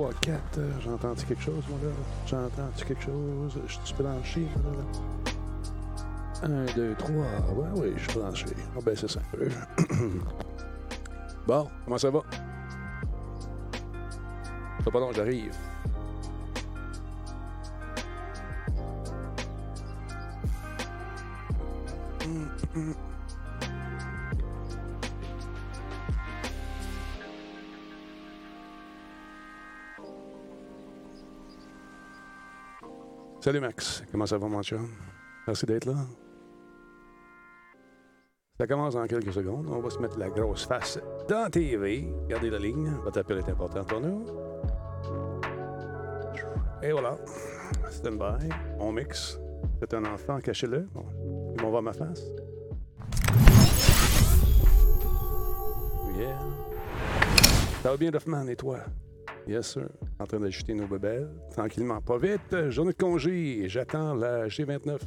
3, 4. J'ai entendu quelque chose, moi, là? J'ai entendu quelque chose? Je suis branché, là, là. 1, 2, 3. Ouais, oui, je suis branché. Ah, ben, c'est ça. bon, comment ça va? Ça pas long, j'arrive. Comment ça va mon chum? Merci d'être là. Ça commence dans quelques secondes. On va se mettre la grosse face dans TV. Gardez la ligne, votre appel est important pour nous. Et voilà. Stand by. On mixe. C'est un enfant, cachez-le. Bon. Ils vont voir ma face. Yeah. Ça va bien, Duffman, et toi? Yes, sir. En train d'ajouter nos bebelles. Tranquillement, pas vite. Journée de congé. J'attends la G29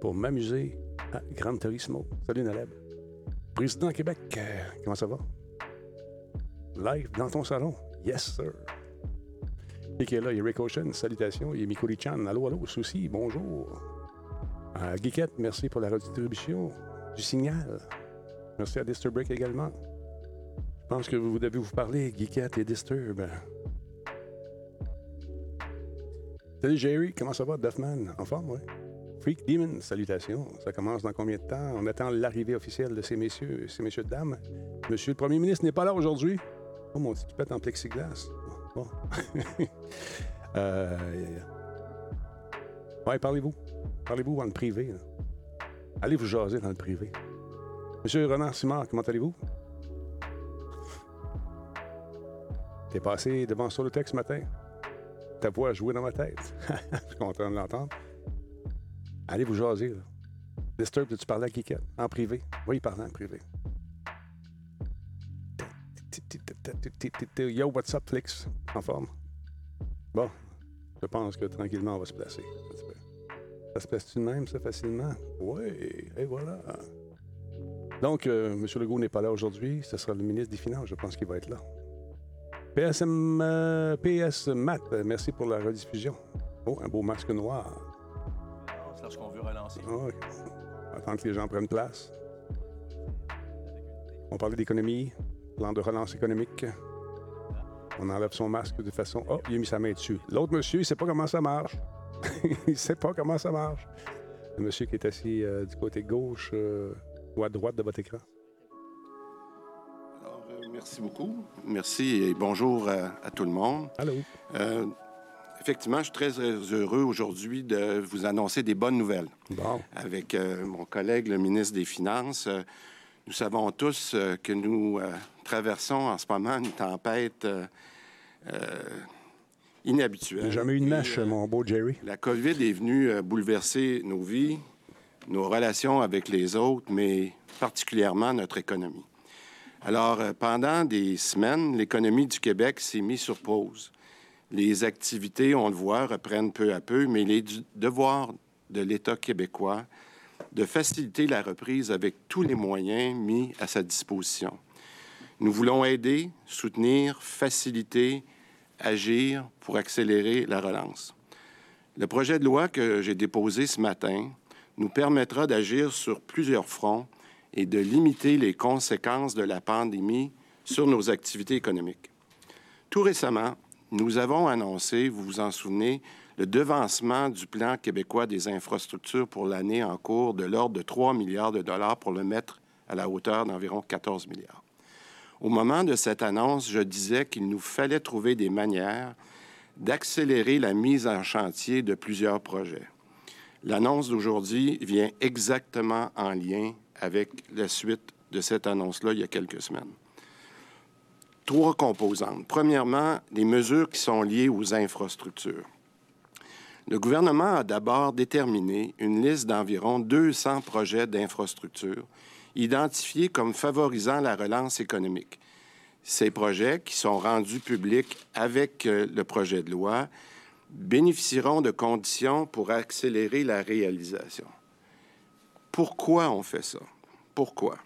pour m'amuser à Gran Turismo. Salut, Naleb. Président Québec, euh, comment ça va? Live dans ton salon. Yes, sir. Et qui est là, il y a Rick Ocean, salutations. Il y a Mikuri Chan, allô, allô, souci, bonjour. Euh, Geekette, merci pour la redistribution du signal. Merci à Disturbrick également. Je pense que vous devez vous parler, Geekette et Disturb. Salut Jerry, comment ça va, Duffman? En forme, oui? Freak Demon, salutations. Ça commence dans combien de temps? On attend l'arrivée officielle de ces messieurs, ces messieurs dames. Monsieur le Premier ministre n'est pas là aujourd'hui. Oh, mon petit pète en plexiglas. Bon. euh, ouais, parlez-vous. Parlez-vous dans le privé. Allez vous jaser dans le privé. Monsieur Renard Simard, comment allez-vous? T'es passé devant Solotech ce matin? Ta voix a dans ma tête. Je suis content de l'entendre. Allez vous jaser, là. Disturb, tu parlais à Kikette? En privé? Oui, il parlait en privé. Yo, what's up, Flix? En forme? Bon, je pense que tranquillement, on va se placer. Ça se place-tu de même, ça, facilement? Oui, et voilà. Donc, euh, M. Legault n'est pas là aujourd'hui. Ce sera le ministre des Finances, je pense qu'il va être là. PSM, euh, PS Matt, merci pour la rediffusion. Oh, un beau masque noir. C'est lorsqu'on veut relancer. Ah oui. Attends que les gens prennent place. On parlait d'économie, plan de relance économique. On enlève son masque de façon. Oh, il a mis sa main dessus. L'autre monsieur, il sait pas comment ça marche. il sait pas comment ça marche. Le monsieur qui est assis euh, du côté gauche euh, ou à droite de votre écran. Merci beaucoup. Merci et bonjour à, à tout le monde. Allô? Euh, effectivement, je suis très heureux aujourd'hui de vous annoncer des bonnes nouvelles. Bon. Avec euh, mon collègue, le ministre des Finances, euh, nous savons tous que nous traversons en ce moment une tempête inhabituelle. J'ai jamais eu de mèche, mon beau Jerry. La COVID est venue bouleverser nos vies, nos relations avec les autres, mais particulièrement notre économie. Alors, euh, pendant des semaines, l'économie du Québec s'est mise sur pause. Les activités, on le voit, reprennent peu à peu, mais il est du devoir de l'État québécois de faciliter la reprise avec tous les moyens mis à sa disposition. Nous voulons aider, soutenir, faciliter, agir pour accélérer la relance. Le projet de loi que j'ai déposé ce matin nous permettra d'agir sur plusieurs fronts et de limiter les conséquences de la pandémie sur nos activités économiques. Tout récemment, nous avons annoncé, vous vous en souvenez, le devancement du plan québécois des infrastructures pour l'année en cours de l'ordre de 3 milliards de dollars pour le mettre à la hauteur d'environ 14 milliards. Au moment de cette annonce, je disais qu'il nous fallait trouver des manières d'accélérer la mise en chantier de plusieurs projets. L'annonce d'aujourd'hui vient exactement en lien avec la suite de cette annonce-là il y a quelques semaines. Trois composantes. Premièrement, les mesures qui sont liées aux infrastructures. Le gouvernement a d'abord déterminé une liste d'environ 200 projets d'infrastructures identifiés comme favorisant la relance économique. Ces projets, qui sont rendus publics avec euh, le projet de loi, bénéficieront de conditions pour accélérer la réalisation. Pourquoi on fait ça? Pourquoi?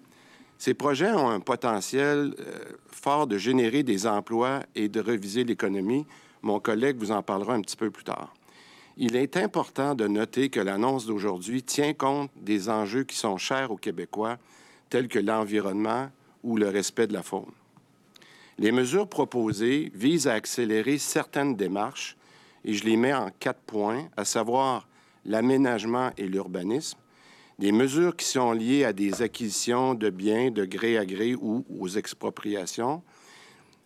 Ces projets ont un potentiel euh, fort de générer des emplois et de reviser l'économie. Mon collègue vous en parlera un petit peu plus tard. Il est important de noter que l'annonce d'aujourd'hui tient compte des enjeux qui sont chers aux Québécois, tels que l'environnement ou le respect de la faune. Les mesures proposées visent à accélérer certaines démarches et je les mets en quatre points, à savoir l'aménagement et l'urbanisme, des mesures qui sont liées à des acquisitions de biens de gré à gré ou aux expropriations.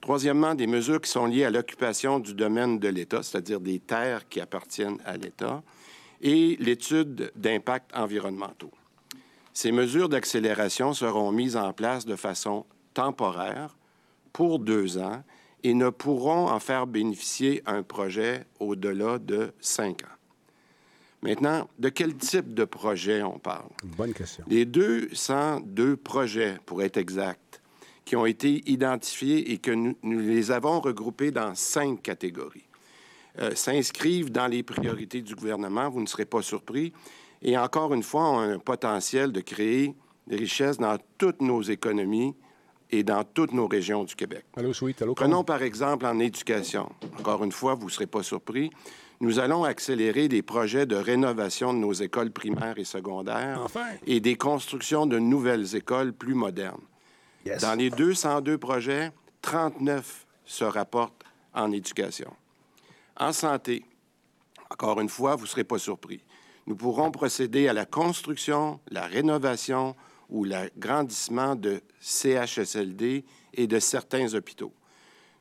Troisièmement, des mesures qui sont liées à l'occupation du domaine de l'État, c'est-à-dire des terres qui appartiennent à l'État, et l'étude d'impacts environnementaux. Ces mesures d'accélération seront mises en place de façon temporaire pour deux ans et ne pourront en faire bénéficier un projet au-delà de cinq ans. Maintenant, de quel type de projet on parle? Bonne question. Les 202 projets, pour être exact, qui ont été identifiés et que nous, les avons regroupés dans cinq catégories, euh, s'inscrivent dans les priorités du gouvernement, vous ne serez pas surpris, et encore une fois, ont un potentiel de créer des richesses dans toutes nos économies et dans toutes nos régions du Québec. Allô, sweet. Allô, Prenons par exemple en éducation. Encore une fois, vous ne serez pas surpris. Nous allons accélérer des projets de rénovation de nos écoles primaires et secondaires Enfin. et des constructions de nouvelles écoles plus modernes. Yes. Dans les 202 projets, 39 se rapportent en éducation. En santé, encore une fois, vous ne serez pas surpris. Nous pourrons procéder à la construction, la rénovation ou l'agrandissement de CHSLD et de certains hôpitaux.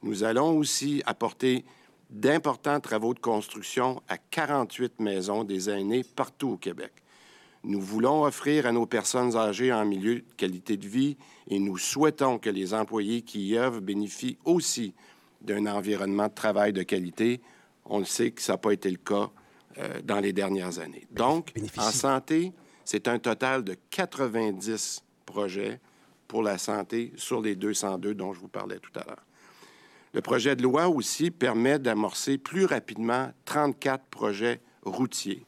Nous allons aussi apporter d'importants travaux de construction à 48 maisons des aînés partout au Québec. Nous voulons offrir à nos personnes âgées en milieu de qualité de vie et nous souhaitons que les employés qui y œuvrent bénéficient aussi d'un environnement de travail de qualité. On le sait que ça n'a pas été le cas euh, dans les dernières années. Donc, Bénéficie. en santé, c'est un total de 90 projets pour la santé sur les 202 dont je vous parlais tout à l'heure. Le projet de loi aussi permet d'amorcer plus rapidement 34 projets routiers.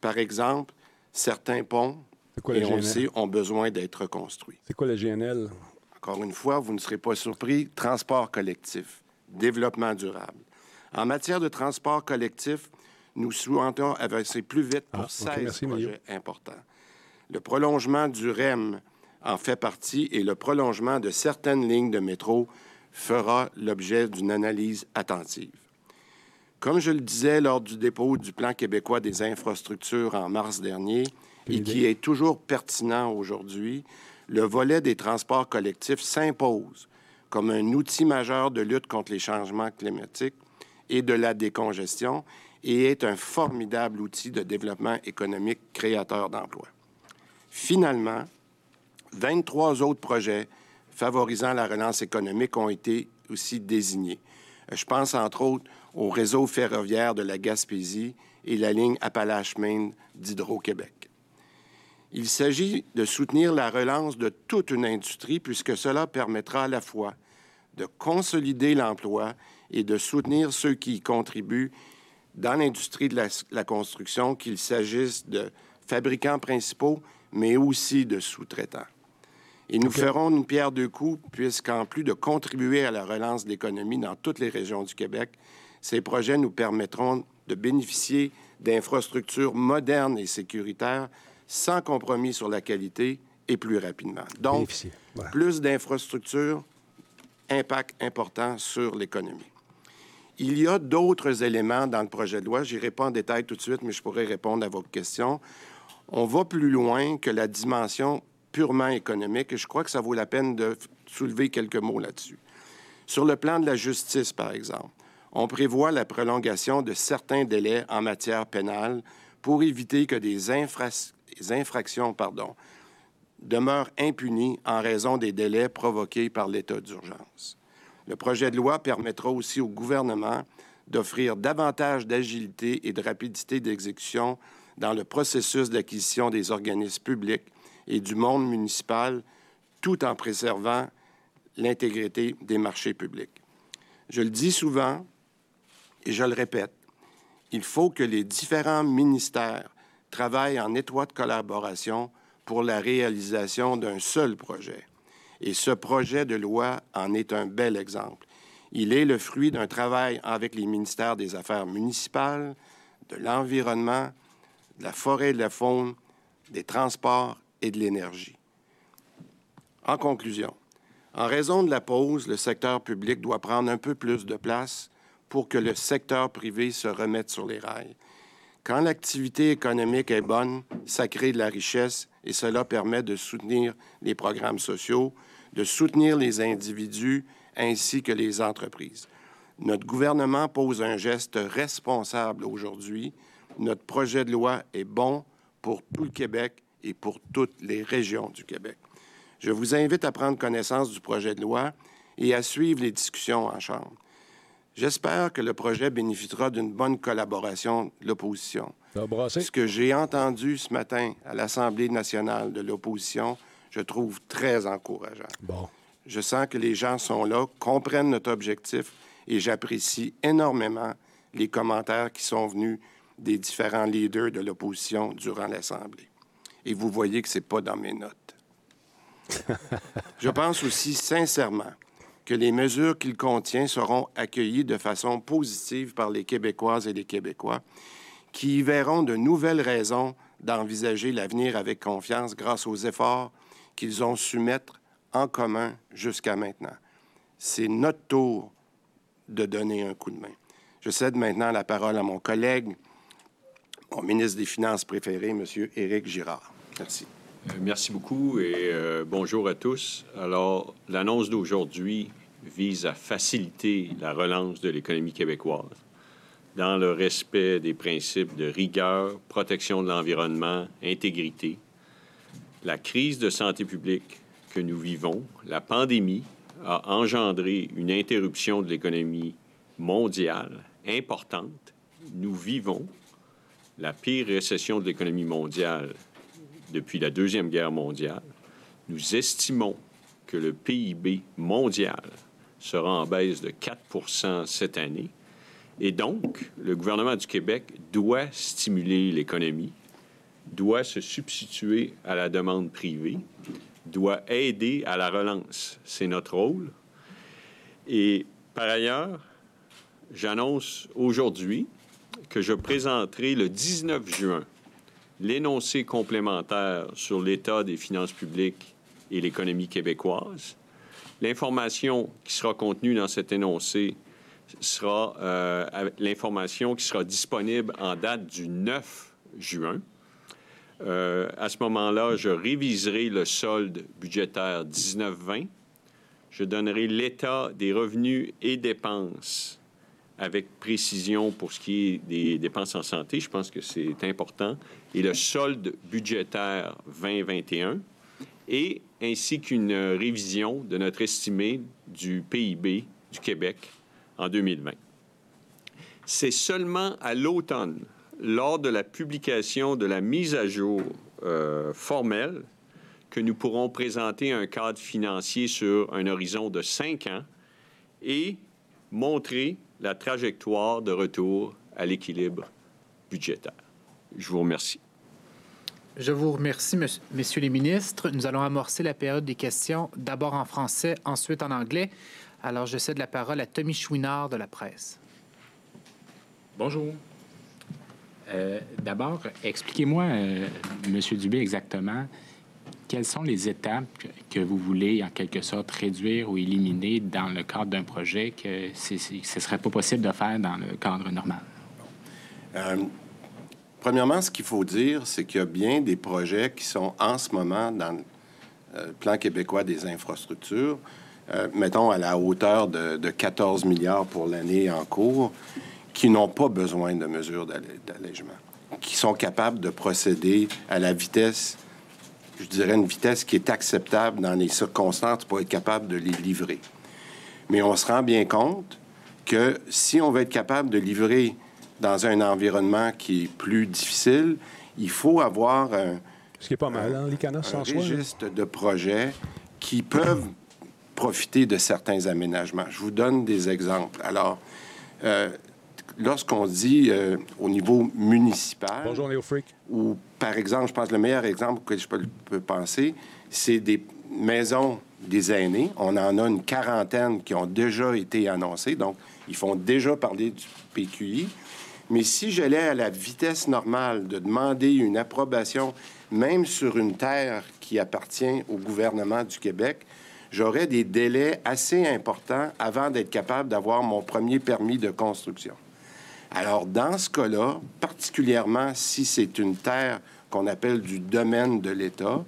Par exemple, certains ponts, quoi et le on le GNL? sait, ont besoin d'être reconstruits. C'est quoi le GNL? Encore une fois, vous ne serez pas surpris, transport collectif, développement durable. En matière de transport collectif, nous souhaitons avancer plus vite pour Ah, ok, 16 merci, projets Mario. importants. Le prolongement du REM en fait partie et le prolongement de certaines lignes de métro fera l'objet d'une analyse attentive. Comme je le disais lors du dépôt du Plan québécois des infrastructures en mars dernier, et qui est toujours pertinent aujourd'hui, le volet des transports collectifs s'impose comme un outil majeur de lutte contre les changements climatiques et de la décongestion et est un formidable outil de développement économique créateur d'emplois. Finalement, 23 autres projets favorisant la relance économique ont été aussi désignés. Euh, Je pense entre autres au réseau ferroviaire de la Gaspésie et la ligne Appalaches-Maine d'Hydro-Québec. Il s'agit de soutenir la relance de toute une industrie puisque cela permettra à la fois de consolider l'emploi et de soutenir ceux qui y contribuent dans l'industrie de la, la construction, qu'il s'agisse de fabricants principaux, mais aussi de sous-traitants. Et nous ferons une pierre deux coups, puisqu'en plus de contribuer à la relance de l'économie dans toutes les régions du Québec, ces projets nous permettront de bénéficier d'infrastructures modernes et sécuritaires sans compromis sur la qualité et plus rapidement. Donc, plus d'infrastructures, impact important sur l'économie. Il y a d'autres éléments dans le projet de loi. Je n'irai pas en détail tout de suite, mais je pourrais répondre à votre question. On va plus loin que la dimension purement économique et je crois que ça vaut la peine de soulever quelques mots là-dessus. Sur le plan de la justice, par exemple, on prévoit la prolongation de certains délais en matière pénale pour éviter que des infractions pardon, demeurent impunies en raison des délais provoqués par l'état d'urgence. Le projet de loi permettra aussi au gouvernement d'offrir davantage d'agilité et de rapidité d'exécution dans le processus d'acquisition des organismes publics et du monde municipal, tout en préservant l'intégrité des marchés publics. Je le dis souvent et je le répète, Il faut que les différents ministères travaillent en étroite collaboration pour la réalisation d'un seul projet. Et ce projet de loi en est un bel exemple. Il est le fruit d'un travail avec les ministères des Affaires municipales, de l'Environnement, de la forêt et de la faune, des transports et de l'énergie. En conclusion, en raison de la pause, le secteur public doit prendre un peu plus de place pour que le secteur privé se remette sur les rails. Quand l'activité économique est bonne, ça crée de la richesse et cela permet de soutenir les programmes sociaux, de soutenir les individus ainsi que les entreprises. Notre gouvernement pose un geste responsable aujourd'hui. Notre projet de loi est bon pour tout le Québec et pour toutes les régions du Québec. Je vous invite à prendre connaissance du projet de loi et à suivre les discussions en Chambre. J'espère que le projet bénéficiera d'une bonne collaboration de l'opposition. Ce que j'ai entendu ce matin à l'Assemblée nationale de l'opposition, je trouve très encourageant. Bon. Je sens que les gens sont là, comprennent notre objectif et j'apprécie énormément les commentaires qui sont venus des différents leaders de l'opposition durant l'Assemblée. Et vous voyez que ce n'est pas dans mes notes. Je pense aussi sincèrement que les mesures qu'il contient seront accueillies de façon positive par les Québécoises et les Québécois, qui y verront de nouvelles raisons d'envisager l'avenir avec confiance grâce aux efforts qu'ils ont su mettre en commun jusqu'à maintenant. C'est notre tour de donner un coup de main. Je cède maintenant la parole à mon collègue, mon ministre des Finances préféré, M. Éric Girard. Merci. Euh, merci beaucoup et euh, bonjour à tous. Alors, l'annonce d'aujourd'hui vise à faciliter la relance de l'économie québécoise dans le respect des principes de rigueur, protection de l'environnement, intégrité. La crise de santé publique que nous vivons, la pandémie, a engendré une interruption de l'économie mondiale importante. Nous vivons la pire récession de l'économie mondiale depuis la Deuxième Guerre mondiale. Nous estimons que le PIB mondial sera en baisse de 4% cette année. Et donc, le gouvernement du Québec doit stimuler l'économie, doit se substituer à la demande privée, doit aider à la relance. C'est notre rôle. Et par ailleurs, j'annonce aujourd'hui que je présenterai le 19 juin l'énoncé complémentaire sur l'état des finances publiques et l'économie québécoise. L'information qui sera contenue dans cet énoncé sera euh, l'information qui sera disponible en date du 9 juin. Euh, à ce moment-là, je réviserai le solde budgétaire 19-20. Je donnerai l'état des revenus et dépenses avec précision pour ce qui est des dépenses en santé. Je pense que c'est important. Et le solde budgétaire 2021 et ainsi qu'une révision de notre estimé du PIB du Québec en 2020. C'est seulement à l'automne lors de la publication de la mise à jour euh, formelle que nous pourrons présenter un cadre financier sur un horizon de cinq ans et montrer la trajectoire de retour à l'équilibre budgétaire. Je vous remercie. Je vous remercie, messieurs les ministres. Nous allons amorcer la période des questions, d'abord en français, ensuite en anglais. Alors, je cède la parole à Tommy Chouinard de la presse. Bonjour. Euh, d'abord, expliquez-moi, euh, Monsieur Dubé, exactement quelles sont les étapes que vous voulez, en quelque sorte, réduire ou éliminer dans le cadre d'un projet que ce ne serait pas possible de faire dans le cadre normal? Euh, premièrement, ce qu'il faut dire, c'est qu'il y a bien des projets qui sont en ce moment dans le plan québécois des infrastructures, mettons à la hauteur de, de 14 milliards pour l'année en cours, qui n'ont pas besoin de mesures d'allègement, qui sont capables de procéder à la vitesse, je dirais une vitesse qui est acceptable dans les circonstances pour être capable de les livrer. Mais on se rend bien compte que si on veut être capable de livrer dans un environnement qui est plus difficile, il faut avoir un, Ce qui est pas mal, hein, les un registre de projets qui peuvent profiter de certains aménagements. Je vous donne des exemples. Alors, euh, lorsqu'on dit euh, au niveau municipal, Bonjour, Léo Freak. ou par exemple, je pense que le meilleur exemple que je peux, peux penser, c'est des maisons des aînés. On en a une quarantaine qui ont déjà été annoncées, donc ils font déjà parler du PQI. Mais si j'allais à la vitesse normale de demander une approbation, même sur une terre qui appartient au gouvernement du Québec, j'aurais des délais assez importants avant d'être capable d'avoir mon premier permis de construction. Alors, dans ce cas-là, particulièrement si c'est une terre qu'on appelle du domaine de l'État,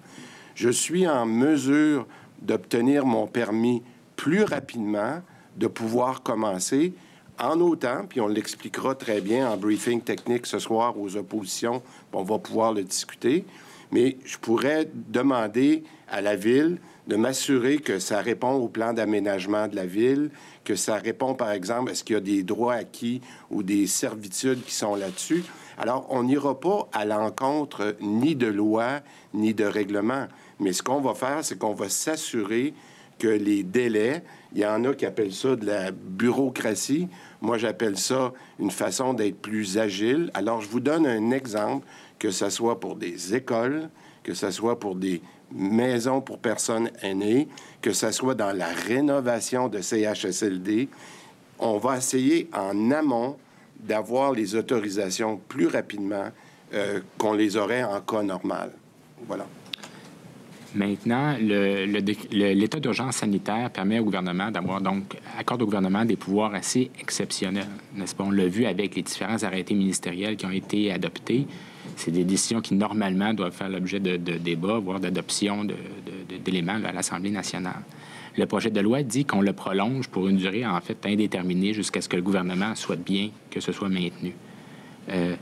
je suis en mesure d'obtenir mon permis plus rapidement, de pouvoir commencer en autant, puis on l'expliquera très bien en briefing technique ce soir aux oppositions, on va pouvoir le discuter, mais je pourrais demander à la ville de m'assurer que ça répond au plan d'aménagement de la ville, que ça répond, par exemple, est-ce qu'il y a des droits acquis ou des servitudes qui sont là-dessus. Alors, on n'ira pas à l'encontre ni de loi ni de règlement. Mais ce qu'on va faire, c'est qu'on va s'assurer que les délais, il y en a qui appellent ça de la bureaucratie. Moi, j'appelle ça une façon d'être plus agile. Alors, je vous donne un exemple, que ce soit pour des écoles, que ce soit pour des maisons pour personnes aînées, que ce soit dans la rénovation de CHSLD. On va essayer en amont d'avoir les autorisations plus rapidement euh, qu'on les aurait en cas normal. Voilà. Maintenant, l'état d'urgence sanitaire permet au gouvernement d'avoir donc accorde au gouvernement des pouvoirs assez exceptionnels, n'est-ce pas? On l'a vu avec les différents arrêtés ministériels qui ont été adoptés. C'est des décisions qui normalement doivent faire l'objet de, débats, voire d'adoption d'éléments à l'Assemblée nationale. Le projet de loi dit qu'on le prolonge pour une durée en fait indéterminée jusqu'à ce que le gouvernement souhaite bien que ce soit maintenu. Euh,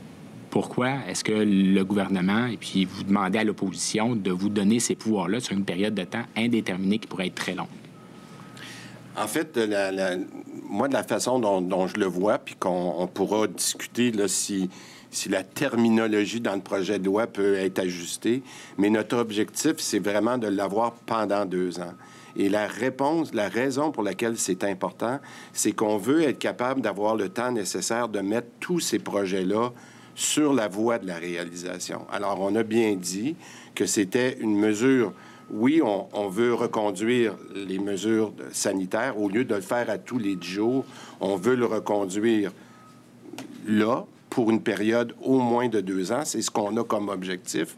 pourquoi est-ce que le gouvernement, et puis vous demandez à l'opposition de vous donner ces pouvoirs-là sur une période de temps indéterminée qui pourrait être très longue? En fait, moi, de la façon dont, dont je le vois, puis qu'on on pourra discuter là, si, si la terminologie dans le projet de loi peut être ajustée, mais notre objectif, c'est vraiment de l'avoir pendant deux ans. Et la réponse, la raison pour laquelle c'est important, c'est qu'on veut être capable d'avoir le temps nécessaire de mettre tous ces projets-là sur la voie de la réalisation. Alors, on a bien dit que c'était une mesure oui, on, veut reconduire les mesures sanitaires. Au lieu de le faire à tous les jours, on veut le reconduire là pour une période au moins de deux ans. C'est ce qu'on a comme objectif.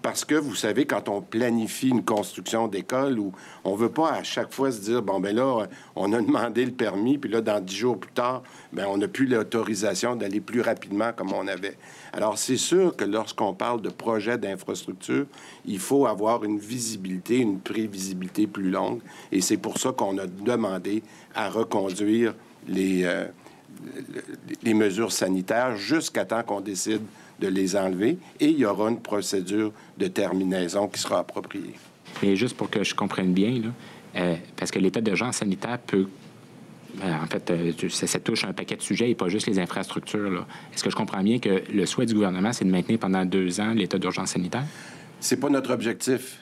Parce que, vous savez, quand on planifie une construction d'école, où on veut pas à chaque fois se dire, bon, ben là, on a demandé le permis, puis là, dans dix jours plus tard, ben on n'a plus l'autorisation d'aller plus rapidement comme on avait. Alors, c'est sûr que lorsqu'on parle de projet d'infrastructure, il faut avoir une visibilité, une prévisibilité plus longue. Et c'est pour ça qu'on a demandé à reconduire les, euh, les mesures sanitaires jusqu'à temps qu'on décide de les enlever. Et il y aura une procédure de terminaison qui sera appropriée. Mais juste pour que je comprenne bien, là, euh, parce que l'état d'urgence sanitaire peut. euh, en fait, euh, ça, ça touche un paquet de sujets et pas juste les infrastructures. Est-ce que je comprends bien que le souhait du gouvernement, c'est de maintenir pendant deux ans l'état d'urgence sanitaire? C'est pas notre objectif.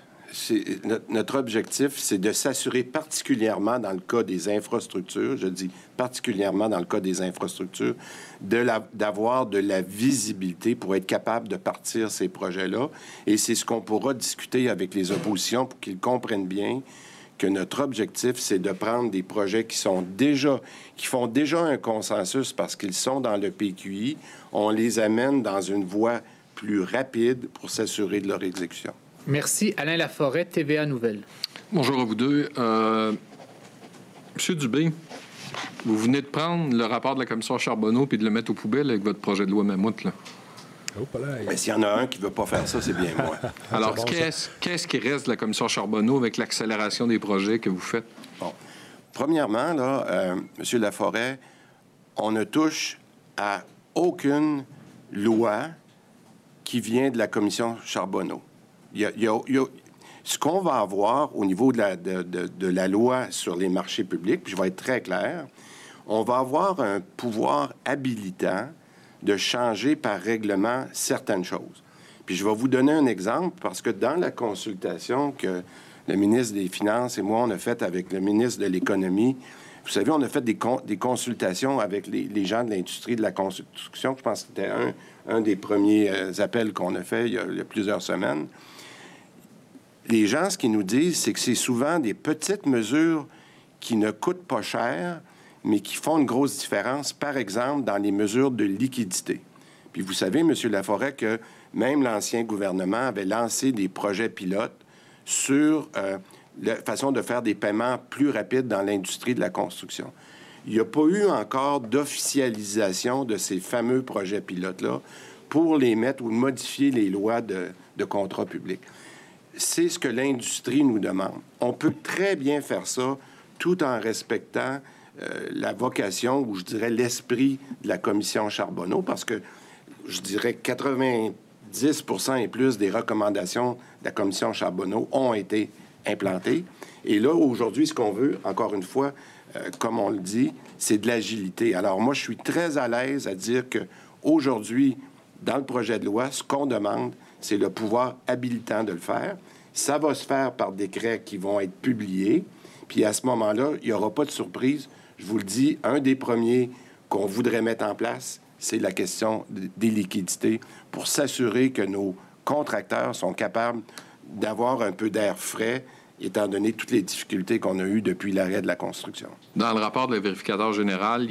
Notre objectif, c'est de s'assurer particulièrement dans le cas des infrastructures, je dis particulièrement dans le cas des infrastructures, de d'avoir de la visibilité pour être capable de partir ces projets-là. Et c'est ce qu'on pourra discuter avec les oppositions pour qu'ils comprennent bien que notre objectif, c'est de prendre des projets qui sont déjà, qui font déjà un consensus parce qu'ils sont dans le PQI, on les amène dans une voie plus rapide pour s'assurer de leur exécution. Merci. Alain Laforêt, TVA Nouvelle. Bonjour à vous deux. Euh, Monsieur Dubé, vous venez de prendre le rapport de la commission Charbonneau puis de le mettre aux poubelles avec votre projet de loi Mammouth. Là. Mais s'il y en a un qui veut pas faire ça, c'est bien moi. Alors, qu'est-ce qui reste de la commission Charbonneau avec l'accélération des projets que vous faites? Bon. Premièrement, là, euh, M. Laforêt, on ne touche à aucune loi qui vient de la commission Charbonneau. Ce qu'on va avoir au niveau de la, loi sur les marchés publics, puis je vais être très clair, on va avoir un pouvoir habilitant de changer par règlement certaines choses. Puis je vais vous donner un exemple parce que dans la consultation que le ministre des Finances et moi on a faite avec le ministre de l'Économie Vous savez, on a fait des, des consultations avec les, gens de l'industrie de la construction. Je pense que c'était un, des premiers euh, appels qu'on a fait il y a, plusieurs semaines. Les gens, ce qu'ils nous disent, c'est que c'est souvent des petites mesures qui ne coûtent pas cher, mais qui font une grosse différence, par exemple, dans les mesures de liquidité. Puis vous savez, M. Laforêt, que même l'ancien gouvernement avait lancé des projets pilotes sur euh, la façon de faire des paiements plus rapides dans l'industrie de la construction. Il n'y a pas eu encore d'officialisation de ces fameux projets pilotes-là pour les mettre ou modifier les lois de, de contrat public. C'est ce que l'industrie nous demande. On peut très bien faire ça tout en respectant euh, la vocation ou je dirais l'esprit de la commission Charbonneau parce que je dirais 90% et plus des recommandations de la commission Charbonneau ont été implanté. Et là, aujourd'hui, ce qu'on veut, encore une fois, euh, comme on le dit, c'est de l'agilité. Alors moi, je suis très à l'aise à dire que aujourd'hui, dans le projet de loi, ce qu'on demande, c'est le pouvoir habilitant de le faire. Ça va se faire par décrets qui vont être publiés. Puis à ce moment-là, il n'y aura pas de surprise. Je vous le dis, un des premiers qu'on voudrait mettre en place, c'est la question des liquidités pour s'assurer que nos contracteurs sont capables d'avoir un peu d'air frais étant donné toutes les difficultés qu'on a eues depuis l'arrêt de la construction. Dans le rapport de la vérificateur général,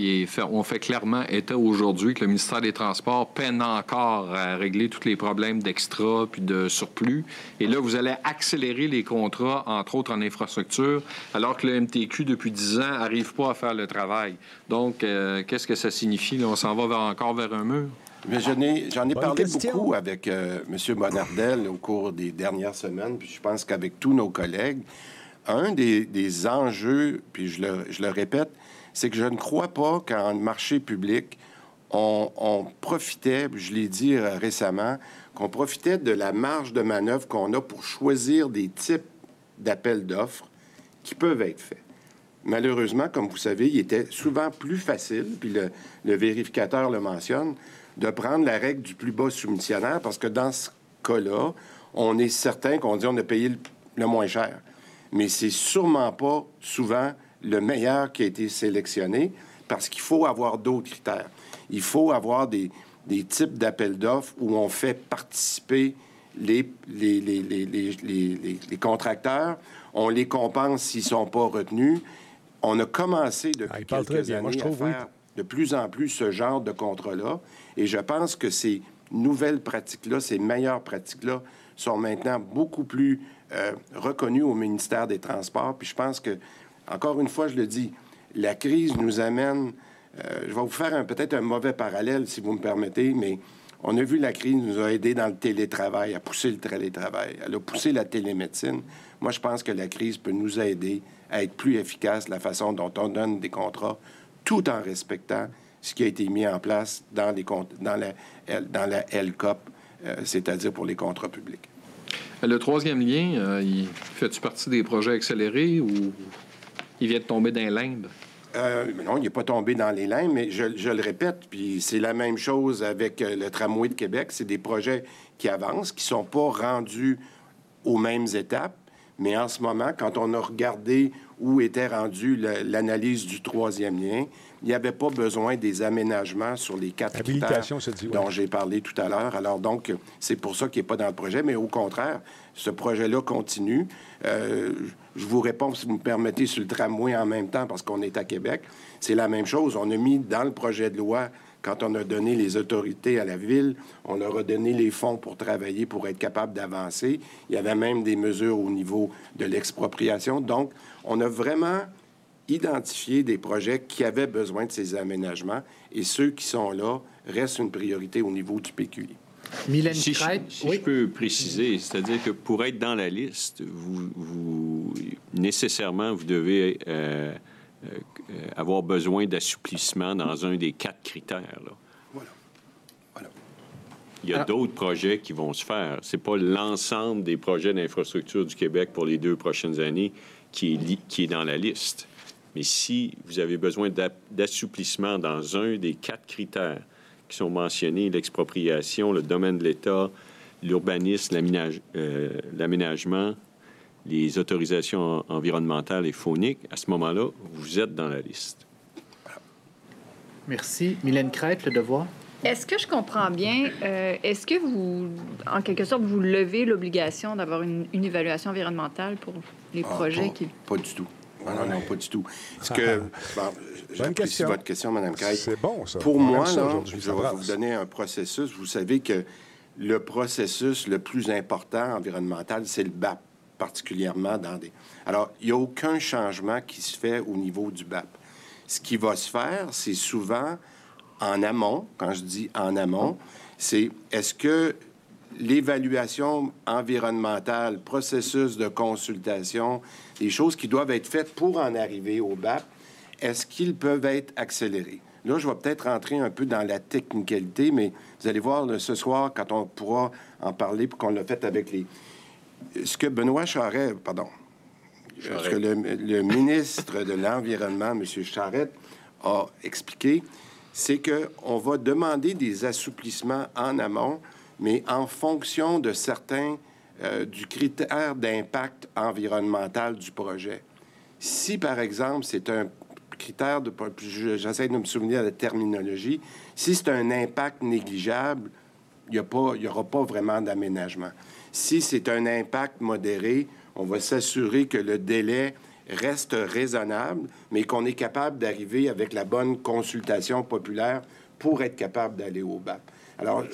on fait clairement état aujourd'hui que le ministère des Transports peine encore à régler tous les problèmes d'extra puis de surplus. Et là, vous allez accélérer les contrats, entre autres en infrastructure, alors que le MTQ, depuis 10 ans, n'arrive pas à faire le travail. Donc, euh, qu'est-ce que ça signifie? on s'en va encore vers un mur? Mais j'en ai, parlé beaucoup avec euh, M. Bonardel au cours des dernières semaines, puis je pense qu'avec tous nos collègues. Un des, enjeux, puis je le, répète, c'est que je ne crois pas qu'en marché public, on, on profitait, je l'ai dit euh, récemment, qu'on profitait de la marge de manœuvre qu'on a pour choisir des types d'appels d'offres qui peuvent être faits. Malheureusement, comme vous savez, il était souvent plus facile, puis le, le vérificateur le mentionne, de prendre la règle du plus bas soumissionnaire parce que dans ce cas-là, on est certain qu'on dit on a payé le, moins cher. Mais c'est sûrement pas souvent le meilleur qui a été sélectionné parce qu'il faut avoir d'autres critères. Il faut avoir des, des types d'appels d'offres où on fait participer les, les, les, les, contracteurs, on les compense s'ils ne sont pas retenus. On a commencé depuis ah, quelques années à faire de plus en plus ce genre de contrat-là. Et je pense que ces nouvelles pratiques-là, ces meilleures pratiques-là, sont maintenant beaucoup plus euh, reconnues au ministère des Transports. Puis je pense que, encore une fois, je le dis, la crise nous amène. Euh, je vais vous faire peut-être un mauvais parallèle, si vous me permettez, mais on a vu la crise nous a aidé dans le télétravail, à pousser le télétravail, elle a poussé la télémédecine. Moi, je pense que la crise peut nous aider à être plus efficace la façon dont on donne des contrats, tout en respectant ce qui a été mis en place dans, les, dans, la, dans la LCOP, euh, c'est-à-dire pour les contrats publics. Euh, le troisième lien, euh, il fait-tu partie des projets accélérés ou il vient de tomber dans les limbes? non, il n'est pas tombé dans les limbes, mais je, je le répète, puis c'est la même chose avec le tramway de Québec. C'est des projets qui avancent, qui ne sont pas rendus aux mêmes étapes. Mais en ce moment, quand on a regardé où était rendue l'analyse du troisième lien, il n'y avait pas besoin des aménagements sur les quatre critères dont j'ai parlé tout à l'heure. Alors donc, c'est pour ça qu'il n'est pas dans le projet, mais au contraire, ce projet-là continue. Euh, je vous réponds, si vous me permettez, sur le tramway en même temps, parce qu'on est à Québec. C'est la même chose. On a mis dans le projet de loi quand on a donné les autorités à la ville, on leur a donné les fonds pour travailler, pour être capable d'avancer. Il y avait même des mesures au niveau de l'expropriation. Donc, on a vraiment identifié des projets qui avaient besoin de ces aménagements et ceux qui sont là restent une priorité au niveau du PQI. Mylène si, je, si je peux préciser, c'est-à-dire que pour être dans la liste, vous, nécessairement, vous devez euh, avoir besoin d'assouplissement dans un des quatre critères. Voilà. Il y a d'autres projets qui vont se faire. Ce n'est pas l'ensemble des projets d'infrastructure du Québec pour les deux prochaines années qui est, qui est dans la liste. Mais si vous avez besoin d'assouplissement dans un des quatre critères qui sont mentionnés, l'expropriation, le domaine de l'État, l'urbanisme, euh, l'aménagement les autorisations environnementales et phoniques, à ce moment-là, vous êtes dans la liste. Merci. Mylène Crête, le devoir. Est-ce que je comprends bien, euh, est-ce que vous, en quelque sorte, vous levez l'obligation d'avoir une, une évaluation environnementale pour les Ah, projets pas, qui... Pas du tout. Non, non, non, pas du tout. Ce que, bon, j'apprécie question. votre question, Mme Caille. C'est bon, ça. Pour On moi, ça là, je vais vous donner un processus. Vous savez que le processus le plus important environnemental, c'est le BAP, particulièrement dans des... Alors, il n'y a aucun changement qui se fait au niveau du BAP. Ce qui va se faire, c'est souvent en amont. Quand je dis en amont, c'est est-ce que l'évaluation environnementale, processus de consultation, des choses qui doivent être faites pour en arriver au BAP, est-ce qu'ils peuvent être accélérés? Là, je vais peut-être rentrer un peu dans la technicalité, mais vous allez voir ce soir, quand on pourra en parler, pour qu'on l'a fait avec les... Ce que Benoît Charret, pardon, ce que le, le ministre de l'Environnement, M. Charette, a expliqué, c'est qu'on va demander des assouplissements en amont, mais en fonction de certains euh, du critère d'impact environnemental du projet. Si, par exemple, c'est un critère de... je- J'essaie de me souvenir de la terminologie. Si c'est un impact négligeable, il n'y aura pas vraiment d'aménagement. Si c'est un impact modéré, on va s'assurer que le délai reste raisonnable, mais qu'on est capable d'arriver avec la bonne consultation populaire pour être capable d'aller au BAP. Alors,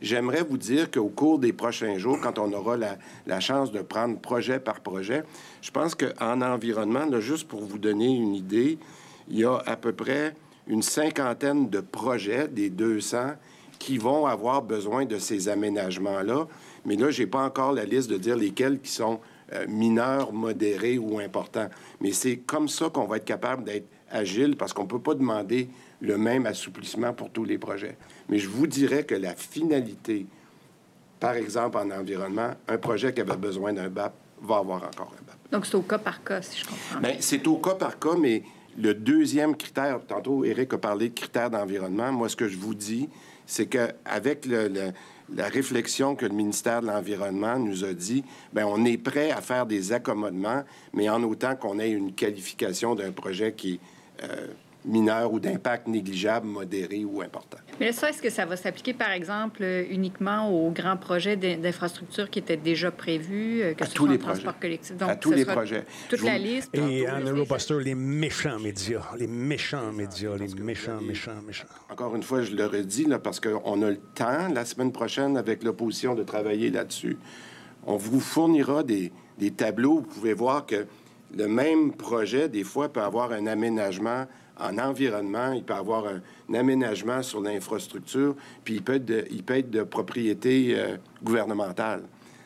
j'aimerais vous dire qu'au cours des prochains jours, quand on aura la, chance de prendre projet par projet, je pense qu'en environnement, juste pour vous donner une idée, il y a à peu près une cinquantaine de projets des 200 qui vont avoir besoin de ces aménagements-là. Mais là, j'ai pas encore la liste de dire lesquels qui sont euh, mineurs, modérés ou importants. Mais c'est comme ça qu'on va être capable d'être agile parce qu'on peut pas demander le même assouplissement pour tous les projets. Mais je vous dirais que la finalité, par exemple en environnement, un projet qui avait besoin d'un BAP va avoir encore un BAP. Donc, c'est au cas par cas, si je comprends. Bien, c'est au cas par cas, mais le deuxième critère, tantôt Eric a parlé de critères d'environnement. Moi, ce que je vous dis, c'est qu'avec la réflexion que le ministère de l'Environnement nous a dit, bien, on est prêt à faire des accommodements, mais en autant qu'on ait une qualification d'un projet qui est euh, mineur ou d'impact négligeable, modéré ou important. Mais là, ça, est-ce que ça va s'appliquer, par exemple, euh, uniquement aux grands projets d'in- d'infrastructure qui étaient déjà prévus, euh, que À ce tous soit les transport projets. collectif? Donc, À tous les projets. Toute la liste. Et en les- Eurobuster, les méchants médias, les méchants médias, les méchants, méchants, méchants. Encore une fois, je le redis, là, parce qu'on a le temps, la semaine prochaine, avec l'opposition, de travailler là-dessus. On vous fournira des, des tableaux. Vous pouvez voir que le même projet, des fois, peut avoir un aménagement en environnement, il peut avoir un, un aménagement sur l'infrastructure, puis il peut être de, il peut être de propriété euh, gouvernementale.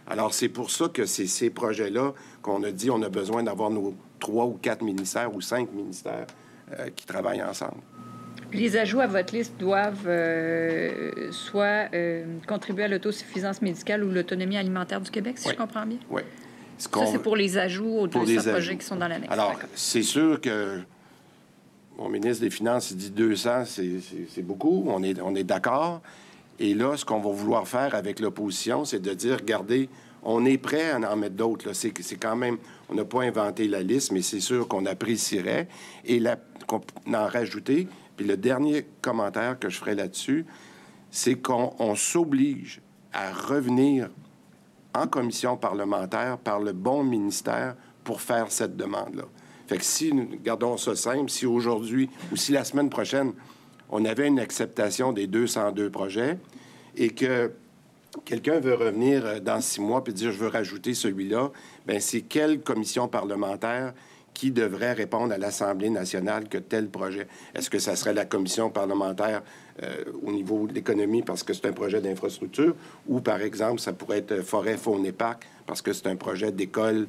Alors, c'est pour ça que c'est ces projets-là qu'on a dit on a besoin d'avoir nos trois ou quatre ministères ou cinq ministères euh, qui travaillent ensemble. Les ajouts à votre liste doivent euh, soit euh, contribuer à l'autosuffisance médicale ou l'autonomie alimentaire du Québec, si Oui. je comprends bien? Oui. Ce Ça, c'est pour les ajouts aux pour 200 les projets qui sont dans l'annexe. Alors, c'est sûr que mon ministre des Finances dit 200, c'est- beaucoup. On est, on est d'accord. Et là, ce qu'on va vouloir faire avec l'opposition, c'est de dire, regardez, on est prêt à en mettre d'autres. C'est quand même, on n'a pas inventé la liste, mais c'est sûr qu'on apprécierait et qu'on en rajouter. Puis le dernier commentaire que je ferai là-dessus, c'est qu'on on s'oblige à revenir en commission parlementaire par le bon ministère pour faire cette demande-là. Fait que si, nous gardons ça simple, si aujourd'hui ou si la semaine prochaine, on avait une acceptation des 202 projets et que quelqu'un veut revenir euh, dans six mois puis dire je veux rajouter celui-là, ben c'est quelle commission parlementaire qui devrait répondre à l'Assemblée nationale que tel projet? Est-ce que ça serait la commission parlementaire euh, au niveau de l'économie parce que c'est un projet d'infrastructure ou, par exemple, ça pourrait être forêt, faune et parc parce que c'est un projet d'école,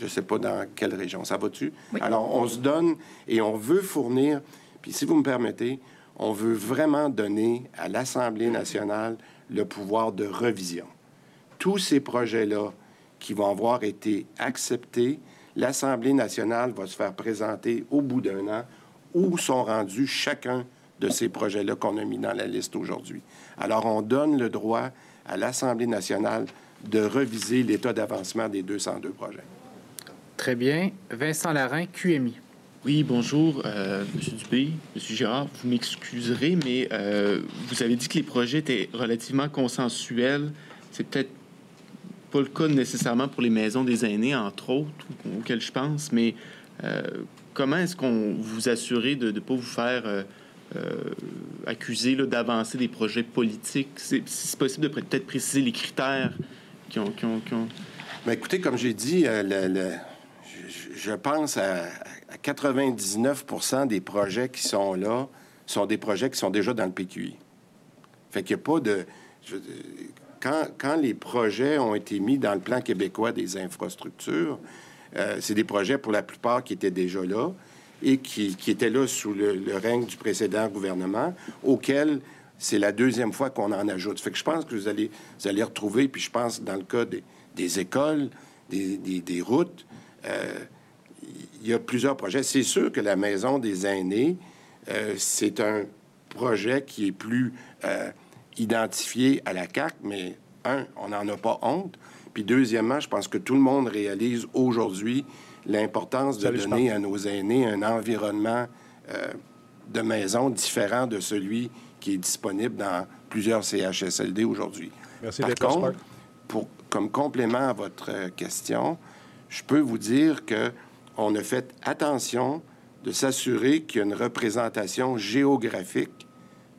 je ne sais pas dans quelle région. Ça va-tu? Oui. Alors, on se donne et on veut fournir, puis si vous me permettez, on veut vraiment donner à l'Assemblée nationale le pouvoir de revision. Tous ces projets-là qui vont avoir été acceptés, l'Assemblée nationale va se faire présenter au bout d'un an où sont rendus chacun de ces projets-là qu'on a mis dans la liste aujourd'hui. Alors, on donne le droit à l'Assemblée nationale de reviser l'état d'avancement des 202 projets. Très bien. Vincent Larin, QMI. Oui, bonjour, euh, Monsieur Dubé, Monsieur Girard. Vous m'excuserez, mais euh, vous avez dit que les projets étaient relativement consensuels. C'est peut-être pas le cas nécessairement pour les maisons des aînés, entre autres, auxquelles je pense, mais euh, comment est-ce qu'on vous assurez de ne pas vous faire euh, euh, accuser d'avancer des projets politiques? C'est si possible de peut-être préciser les critères qui ont... Qui ont, qui ont... Mais écoutez, comme j'ai dit, euh, le- le- je, pense à, à 99% des projets qui sont là sont des projets qui sont déjà dans le PQI. Fait qu'il n'y a pas de... quand, quand les projets ont été mis dans le plan québécois des infrastructures, euh, c'est des projets pour la plupart qui étaient déjà là et qui, qui étaient là sous le, règne du précédent gouvernement, auquel c'est la deuxième fois qu'on en ajoute. Fait que je pense que vous allez, vous allez retrouver, puis je pense dans le cas des, des écoles, des, des- des routes, euh, il y a plusieurs projets. C'est sûr que la maison des aînés, euh, c'est un projet qui est plus euh, identifié à la CAC, mais un, on n'en a pas honte. Puis deuxièmement, je pense que tout le monde réalise aujourd'hui l'importance de Salut, donner à nos aînés un environnement euh, de maison différent de celui qui est disponible dans plusieurs CHSLD aujourd'hui. Merci Par contre, pour, comme complément à votre question, je peux vous dire que on a fait attention de s'assurer qu'il y a une représentation géographique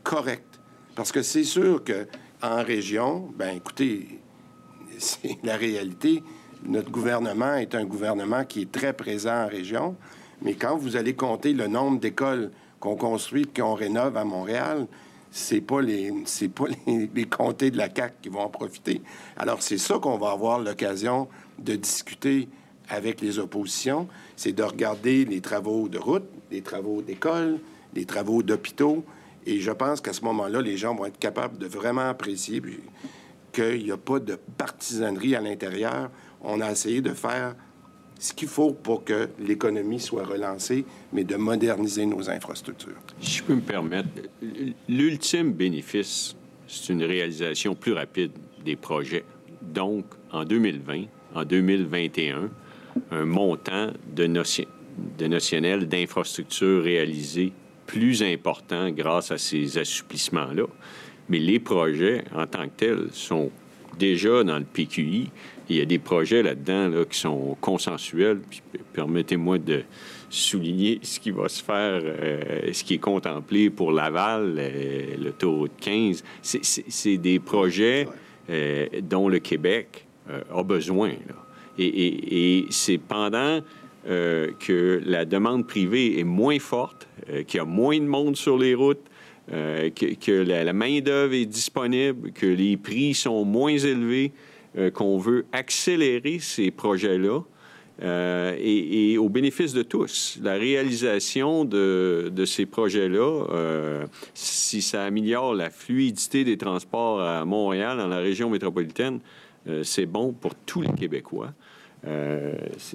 correcte. Parce que c'est sûr que en région, ben écoutez, c'est la réalité. Notre gouvernement est un gouvernement qui est très présent en région, mais quand vous allez compter le nombre d'écoles qu'on construit qu'on rénove à Montréal, c'est pas les pas les, les comtés de la CAC qui vont en profiter. Alors c'est ça qu'on va avoir l'occasion de discuter avec les oppositions, c'est de regarder les travaux de route, les travaux d'école, les travaux d'hôpitaux, et je pense qu'à ce moment-là, les gens vont être capables de vraiment apprécier qu'il n'y a pas de partisanerie à l'intérieur. On a essayé de faire ce qu'il faut pour que l'économie soit relancée, mais de moderniser nos infrastructures. Si je peux me permettre, l'ultime bénéfice, c'est une réalisation plus rapide des projets. Donc, en 2020, en 2021, un montant de, notion, de notionnel d'infrastructures réalisées plus important grâce à ces assouplissements-là. Mais les projets, en tant que tels, sont déjà dans le PQI. Il y a des projets là-dedans là, qui sont consensuels. Puis, permettez-moi de souligner ce qui va se faire, euh, ce qui est contemplé pour Laval, euh, l'autoroute 15. C'est- des projets euh, dont le Québec euh, a besoin. là. Et, c'est pendant euh, que la demande privée est moins forte, euh, qu'il y a moins de monde sur les routes, euh, que, la, main-d'œuvre est disponible, que les prix sont moins élevés, qu'on veut accélérer ces projets-là. et, au bénéfice de tous. La réalisation de, ces projets-là, si ça améliore la fluidité des transports à Montréal, dans la région métropolitaine, c'est bon pour tous les Québécois. Euh,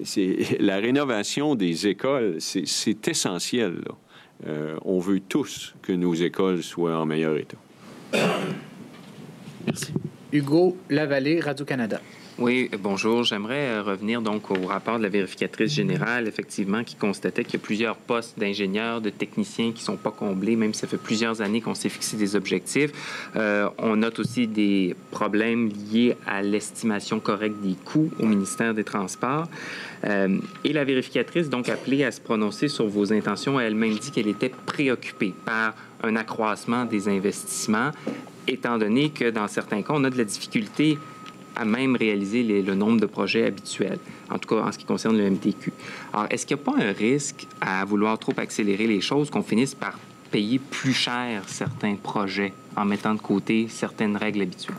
la rénovation des écoles, c'est essentiel. Euh, on veut tous que nos écoles soient en meilleur état. Merci. Hugo Lavallée, Radio-Canada. Oui, bonjour. J'aimerais euh, revenir donc au rapport de la vérificatrice générale, effectivement, qui constatait qu'il y a plusieurs postes d'ingénieurs, de techniciens qui ne sont pas comblés, même si ça fait plusieurs années qu'on s'est fixé des objectifs. Euh, on note aussi des problèmes liés à l'estimation correcte des coûts au ministère des Transports. Euh, et la vérificatrice, donc appelée à se prononcer sur vos intentions, elle-même dit qu'elle était préoccupée par un accroissement des investissements, étant donné que dans certains cas, on a de la difficulté à même réaliser le nombre de projets habituels, en tout cas en ce qui concerne le MTQ. Alors, est-ce qu'il n'y a pas un risque à vouloir trop accélérer les choses, qu'on finisse par payer plus cher certains projets en mettant de côté certaines règles habituelles?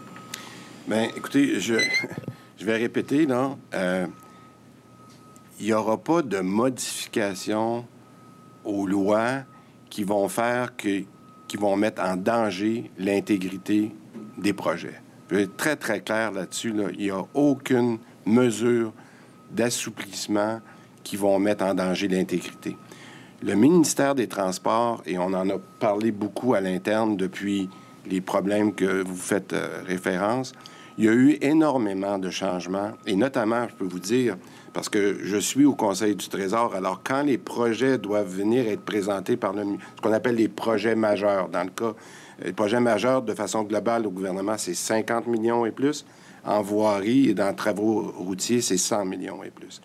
Bien, écoutez, je, je vais répéter, euh, il n'y aura pas de modification aux lois qui vont faire que, qui vont mettre en danger l'intégrité des projets. Je vais être très, très clair là-dessus. Là. Il n'y a aucune mesure d'assouplissement qui vont mettre en danger l'intégrité. Le ministère des Transports, et on en a parlé beaucoup à l'interne depuis les problèmes que vous faites euh, référence, Il y a eu énormément de changements, et notamment, je peux vous dire, parce que je suis au Conseil du Trésor, alors quand les projets doivent venir être présentés par le, ce qu'on appelle les projets majeurs, dans le cas, les projets majeurs de façon globale au gouvernement, c'est 50 millions et plus. En voirie et dans travaux routiers, c'est 100 millions et plus.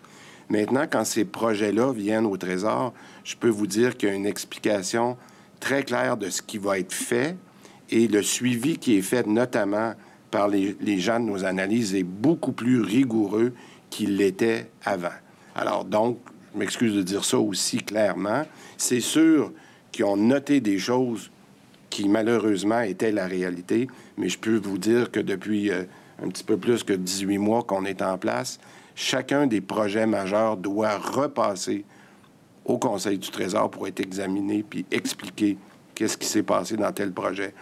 Maintenant, quand ces projets-là viennent au Trésor, je peux vous dire qu'il y a une explication très claire de ce qui va être fait et le suivi qui est fait notamment par les, gens de nos analyses est beaucoup plus rigoureux qu'il l'était avant. Alors donc, je m'excuse de dire ça aussi clairement, c'est sûr qu'ils ont noté des choses qui malheureusement étaient la réalité, mais je peux vous dire que depuis euh, un petit peu plus que 18 mois qu'on est en place, chacun des projets majeurs doit repasser au Conseil du Trésor pour être examiné puis expliquer qu'est-ce qui s'est passé dans tel projet.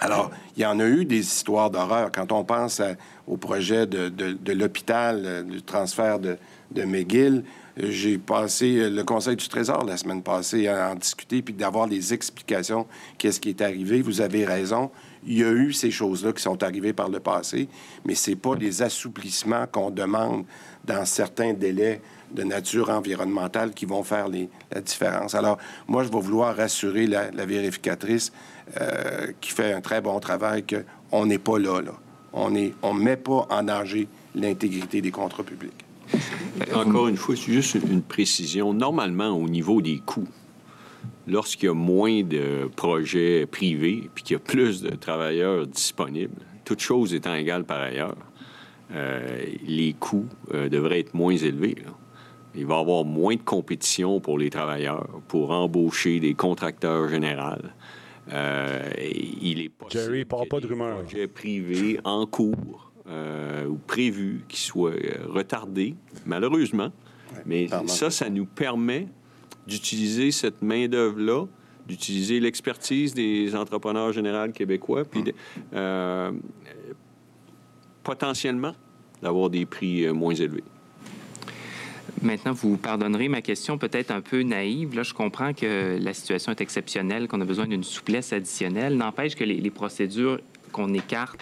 Alors, il y en a eu des histoires d'horreur. Quand on pense au projet de, l'hôpital, euh, du transfert de, McGill, j'ai passé euh, le Conseil du Trésor la semaine passée à en discuter puis d'avoir des explications qu'est-ce qui est arrivé. Vous avez raison. Il y a eu ces choses-là qui sont arrivées par le passé, mais c'est pas les assouplissements qu'on demande dans certains délais de nature environnementale qui vont faire la différence. Alors, moi, je vais vouloir rassurer la, vérificatrice euh, qui fait un très bon travail qu'on n'est pas là. On ne met pas en danger l'intégrité des contrats publics. Encore une fois, c'est juste une précision. Normalement, au niveau des coûts, lorsqu'il y a moins de projets privés puis qu'il y a plus de travailleurs disponibles, toutes choses étant égales par ailleurs, euh, les coûts euh, devraient être moins élevés. Il va y avoir moins de compétition pour les travailleurs, pour embaucher des contracteurs généraux. Euh, il est possible Jerry, parle pas de rumeurs. projets privés en cours ou prévus qui soient retardés, malheureusement. Mais ça, ça nous permet d'utiliser cette main-d'œuvre-là, d'utiliser l'expertise des entrepreneurs généraux québécois, puis euh, potentiellement d'avoir des prix euh, moins élevés. Maintenant, vous pardonnerez ma question peut-être un peu naïve. Là, je comprends que la situation est exceptionnelle, qu'on a besoin d'une souplesse additionnelle. N'empêche que les, les procédures qu'on écarte,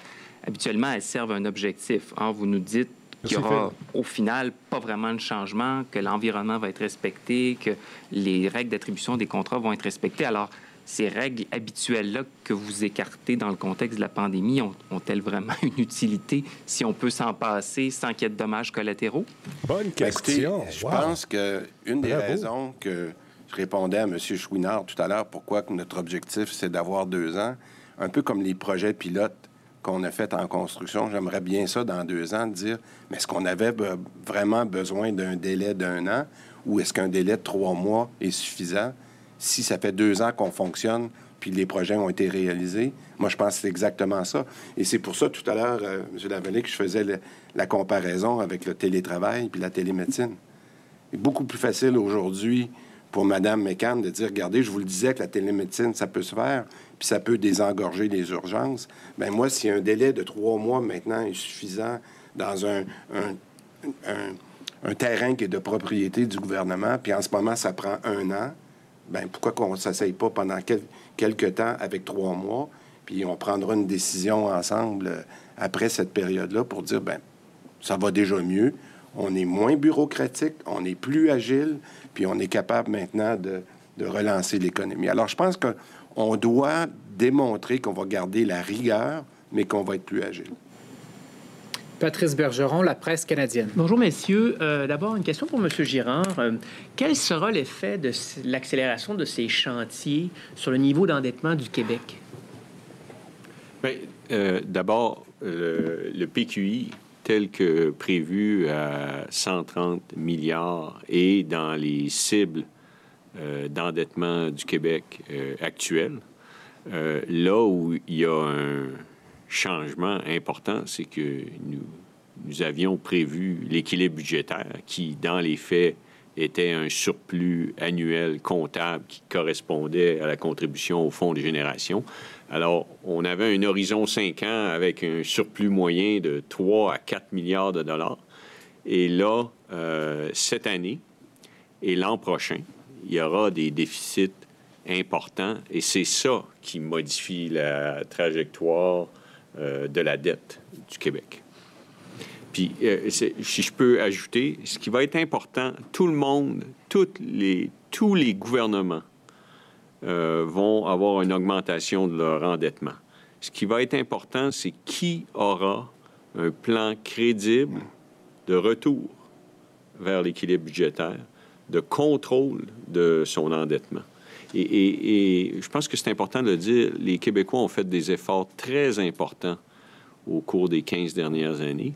habituellement, elles servent un objectif. Or, vous nous dites qu'il n'y aura au final pas vraiment de changement, que l'environnement va être respecté, que les règles d'attribution des contrats vont être respectées. Alors, ces règles habituelles-là que vous écartez dans le contexte de la pandémie ont-elles vraiment une utilité si on peut s'en passer sans qu'il y ait de dommages collatéraux? Bonne ben, question. je pense qu'une des raisons que je répondais à M. Chouinard tout à l'heure, pourquoi notre objectif, c'est d'avoir deux ans, un peu comme les projets pilotes qu'on a fait en construction. J'aimerais bien ça dans deux ans, de dire, mais est-ce qu'on avait vraiment besoin d'un délai d'un an ou est-ce qu'un délai de trois mois est suffisant? Si ça fait deux ans qu'on fonctionne puis les projets ont été réalisés? Moi, je pense c'est exactement ça. Et c'est pour ça, tout à l'heure, euh, M. Lavallée, que je faisais la comparaison avec le télétravail puis la télémédecine. C'est beaucoup plus facile aujourd'hui pour Mme McCann de dire, regardez, je vous le disais que la télémédecine, ça peut se faire, ça peut désengorger les urgences. Ben moi, si un délai de trois mois maintenant est suffisant dans un, un, terrain qui est de propriété du gouvernement, puis en ce moment, ça prend un an, ben pourquoi qu'on ne s'essaye pas pendant quelques temps avec trois mois, puis on prendra une décision ensemble euh, après cette période-là pour dire, ben ça va déjà mieux, on est moins bureaucratique, on est plus agile, puis on est capable maintenant de, de relancer l'économie. Alors, je pense que on doit démontrer qu'on va garder la rigueur, mais qu'on va être plus agile. Patrice Bergeron, La Presse canadienne. Bonjour, messieurs. Euh, d'abord, une question pour M. Girard. Euh, quel sera l'effet de l'accélération de ces chantiers sur le niveau d'endettement du Québec? Bien, euh, D'abord, le PQI, tel que prévu à 130 milliards et dans les cibles euh, d'endettement du Québec euh, actuel. Euh, là où il y a un changement important, c'est que nous, nous avions prévu l'équilibre budgétaire qui, dans les faits, était un surplus annuel comptable qui correspondait à la contribution au Fonds de génération. Alors, on avait un horizon 5 ans avec un surplus moyen de 3 à 4 milliards de dollars. Et là, cette année et l'an prochain, il y aura des déficits importants et c'est ça qui modifie la trajectoire euh, de la dette du Québec. Puis, euh, si je peux ajouter, ce qui va être important, tout le monde, toutes les, tous les gouvernements euh, vont avoir une augmentation de leur endettement. Ce qui va être important, c'est qui aura un plan crédible de retour vers l'équilibre budgétaire, de contrôle de son endettement. Et, je pense que c'est important de le dire, les Québécois ont fait des efforts très importants au cours des 15 dernières années.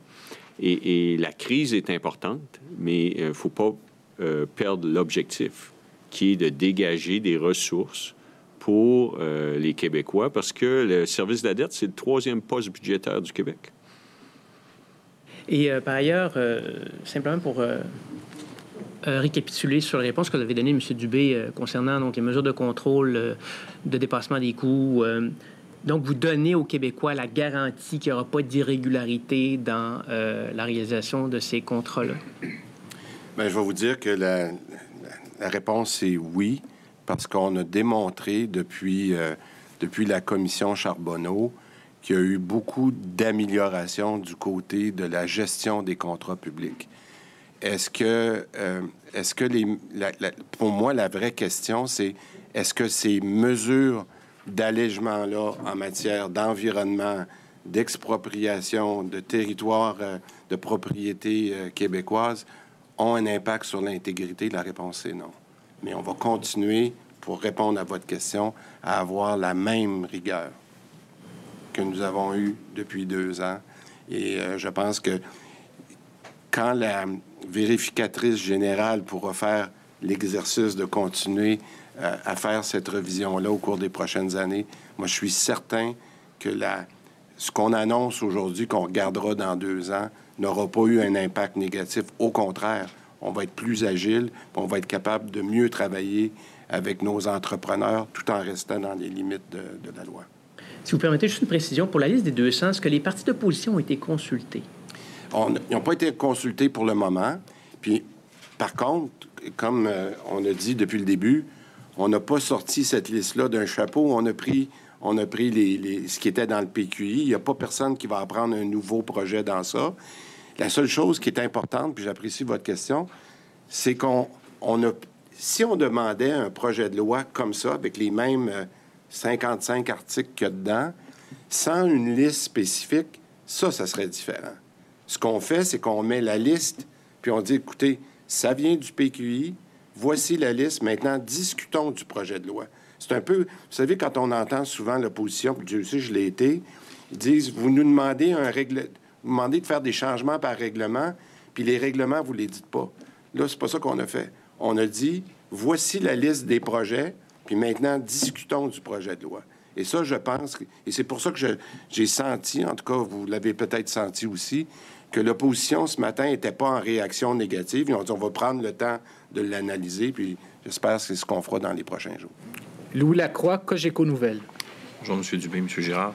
Et, la crise est importante, mais il ne faut pas euh, perdre l'objectif, qui est de dégager des ressources pour euh, les Québécois, parce que le service de la dette, c'est le troisième poste budgétaire du Québec. Et euh, par ailleurs, euh, simplement pour euh, euh, récapituler sur la réponse que vous avez donnée, M. Dubé, euh, concernant donc, les mesures de contrôle euh, de dépassement des coûts. donc, vous donnez aux Québécois la garantie qu'il n'y aura pas d'irrégularité dans la réalisation de ces contrats-là. Bien, je vais vous dire que la, la- réponse est oui, parce qu'on a démontré depuis, depuis la commission Charbonneau qu'il y a eu beaucoup d'améliorations du côté de la gestion des contrats publics. Est-ce que, euh, est-ce que les, pour moi, la vraie question, c'est est-ce que ces mesures d'allègement-là en matière d'environnement, d'expropriation, de territoire euh, de propriété euh, québécoise ont un impact sur l'intégrité? La réponse est non? Mais on va continuer, pour répondre à votre question, à avoir la même rigueur que nous avons eue depuis deux ans. Et euh, je pense que quand la vérificatrice générale pourra faire l'exercice de continuer euh, à faire cette revision-là au cours des prochaines années, moi, je suis certain que la, ce qu'on annonce aujourd'hui, qu'on regardera dans deux ans, n'aura pas eu un impact négatif. Au contraire, on va être plus agile, on va être capable de mieux travailler avec nos entrepreneurs tout en restant dans les limites de, de la loi. Si vous permettez juste une précision, pour la liste des 200, est-ce que les partis d'opposition ont été consultés? Ils n'ont pas été consultés pour le moment. Puis, par contre, comme euh, on a dit depuis le début, on n'a pas sorti cette liste-là d'un chapeau. On a pris, on a pris ce qui était dans le PQI. Il n'y a pas personne qui va apprendre un nouveau projet dans ça. La seule chose qui est importante, puis j'apprécie votre question, c'est qu'on on a, si on demandait un projet de loi comme ça, avec les mêmes euh, 55 articles qu'il y a dedans, sans une liste spécifique, ça, ça serait différent. Ce qu'on fait, c'est qu'on met la liste, puis on dit, écoutez, ça vient du PQI, voici la liste, maintenant, discutons du projet de loi. C'est un peu, vous savez, quand on entend souvent l'opposition, puis Dieu sait, je l'ai été, ils disent, vous nous demandez un règle, vous demandez de faire des changements par règlement, puis les règlements, vous les dites pas. Là, c'est pas ça qu'on a fait. On a dit, voici la liste des projets, puis maintenant, discutons du projet de loi. Et ça, je pense, et c'est pour ça que j'ai senti, en tout cas, vous l'avez peut-être senti aussi, que l'opposition ce matin n'était pas en réaction négative. Ils ont dit, on va prendre le temps de l'analyser, puis j'espère que c'est ce qu'on fera dans les prochains jours. Louis Lacroix, Cogeco Nouvelles. Bonjour, M. Dubé, M. Girard.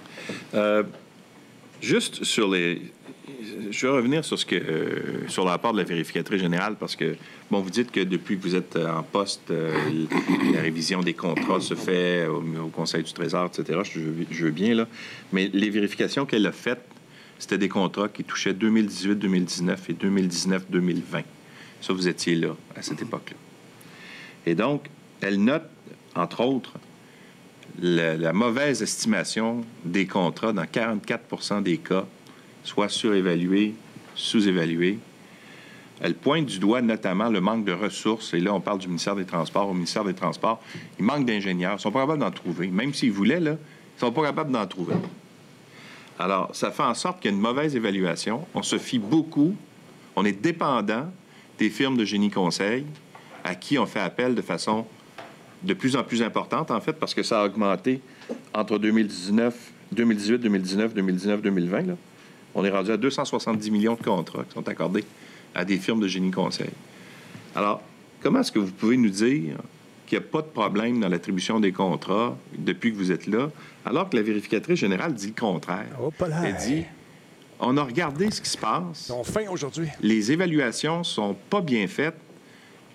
Euh, juste sur les. Je vais revenir sur, ce que, euh, sur le rapport de la vérificatrice générale parce que, bon, vous dites que depuis que vous êtes euh, en poste, euh, la révision des contrats se fait au, au Conseil du Trésor, etc. Je veux bien, là. Mais les vérifications qu'elle a faites, c'était des contrats qui touchaient 2018-2019 et 2019-2020. Ça, vous étiez là à cette époque-là. Et donc, elle note, entre autres, la, la mauvaise estimation des contrats dans 44% des cas, soit surévalués, sous-évalués. Elle pointe du doigt notamment le manque de ressources. Et là, on parle du ministère des Transports. Au ministère des Transports, il manque d'ingénieurs. Ils sont pas capables d'en trouver. Même s'ils voulaient, là, ils sont pas capables d'en trouver. Alors, ça fait en sorte qu'il y a une mauvaise évaluation. On se fie beaucoup. On est dépendant des firmes de génie conseil à qui on fait appel de façon de plus en plus importante, en fait, parce que ça a augmenté entre 2019, 2018, 2019, 2019, 2020. Là. On est rendu à 270 millions de contrats qui sont accordés à des firmes de génie conseil. Alors, comment est-ce que vous pouvez nous dire qu'il n'y a pas de problème dans l'attribution des contrats depuis que vous êtes là, alors que la vérificatrice générale dit le contraire? Là. Elle dit, on a regardé ce qui se passe. Ils ont faim aujourd'hui. Les évaluations sont pas bien faites.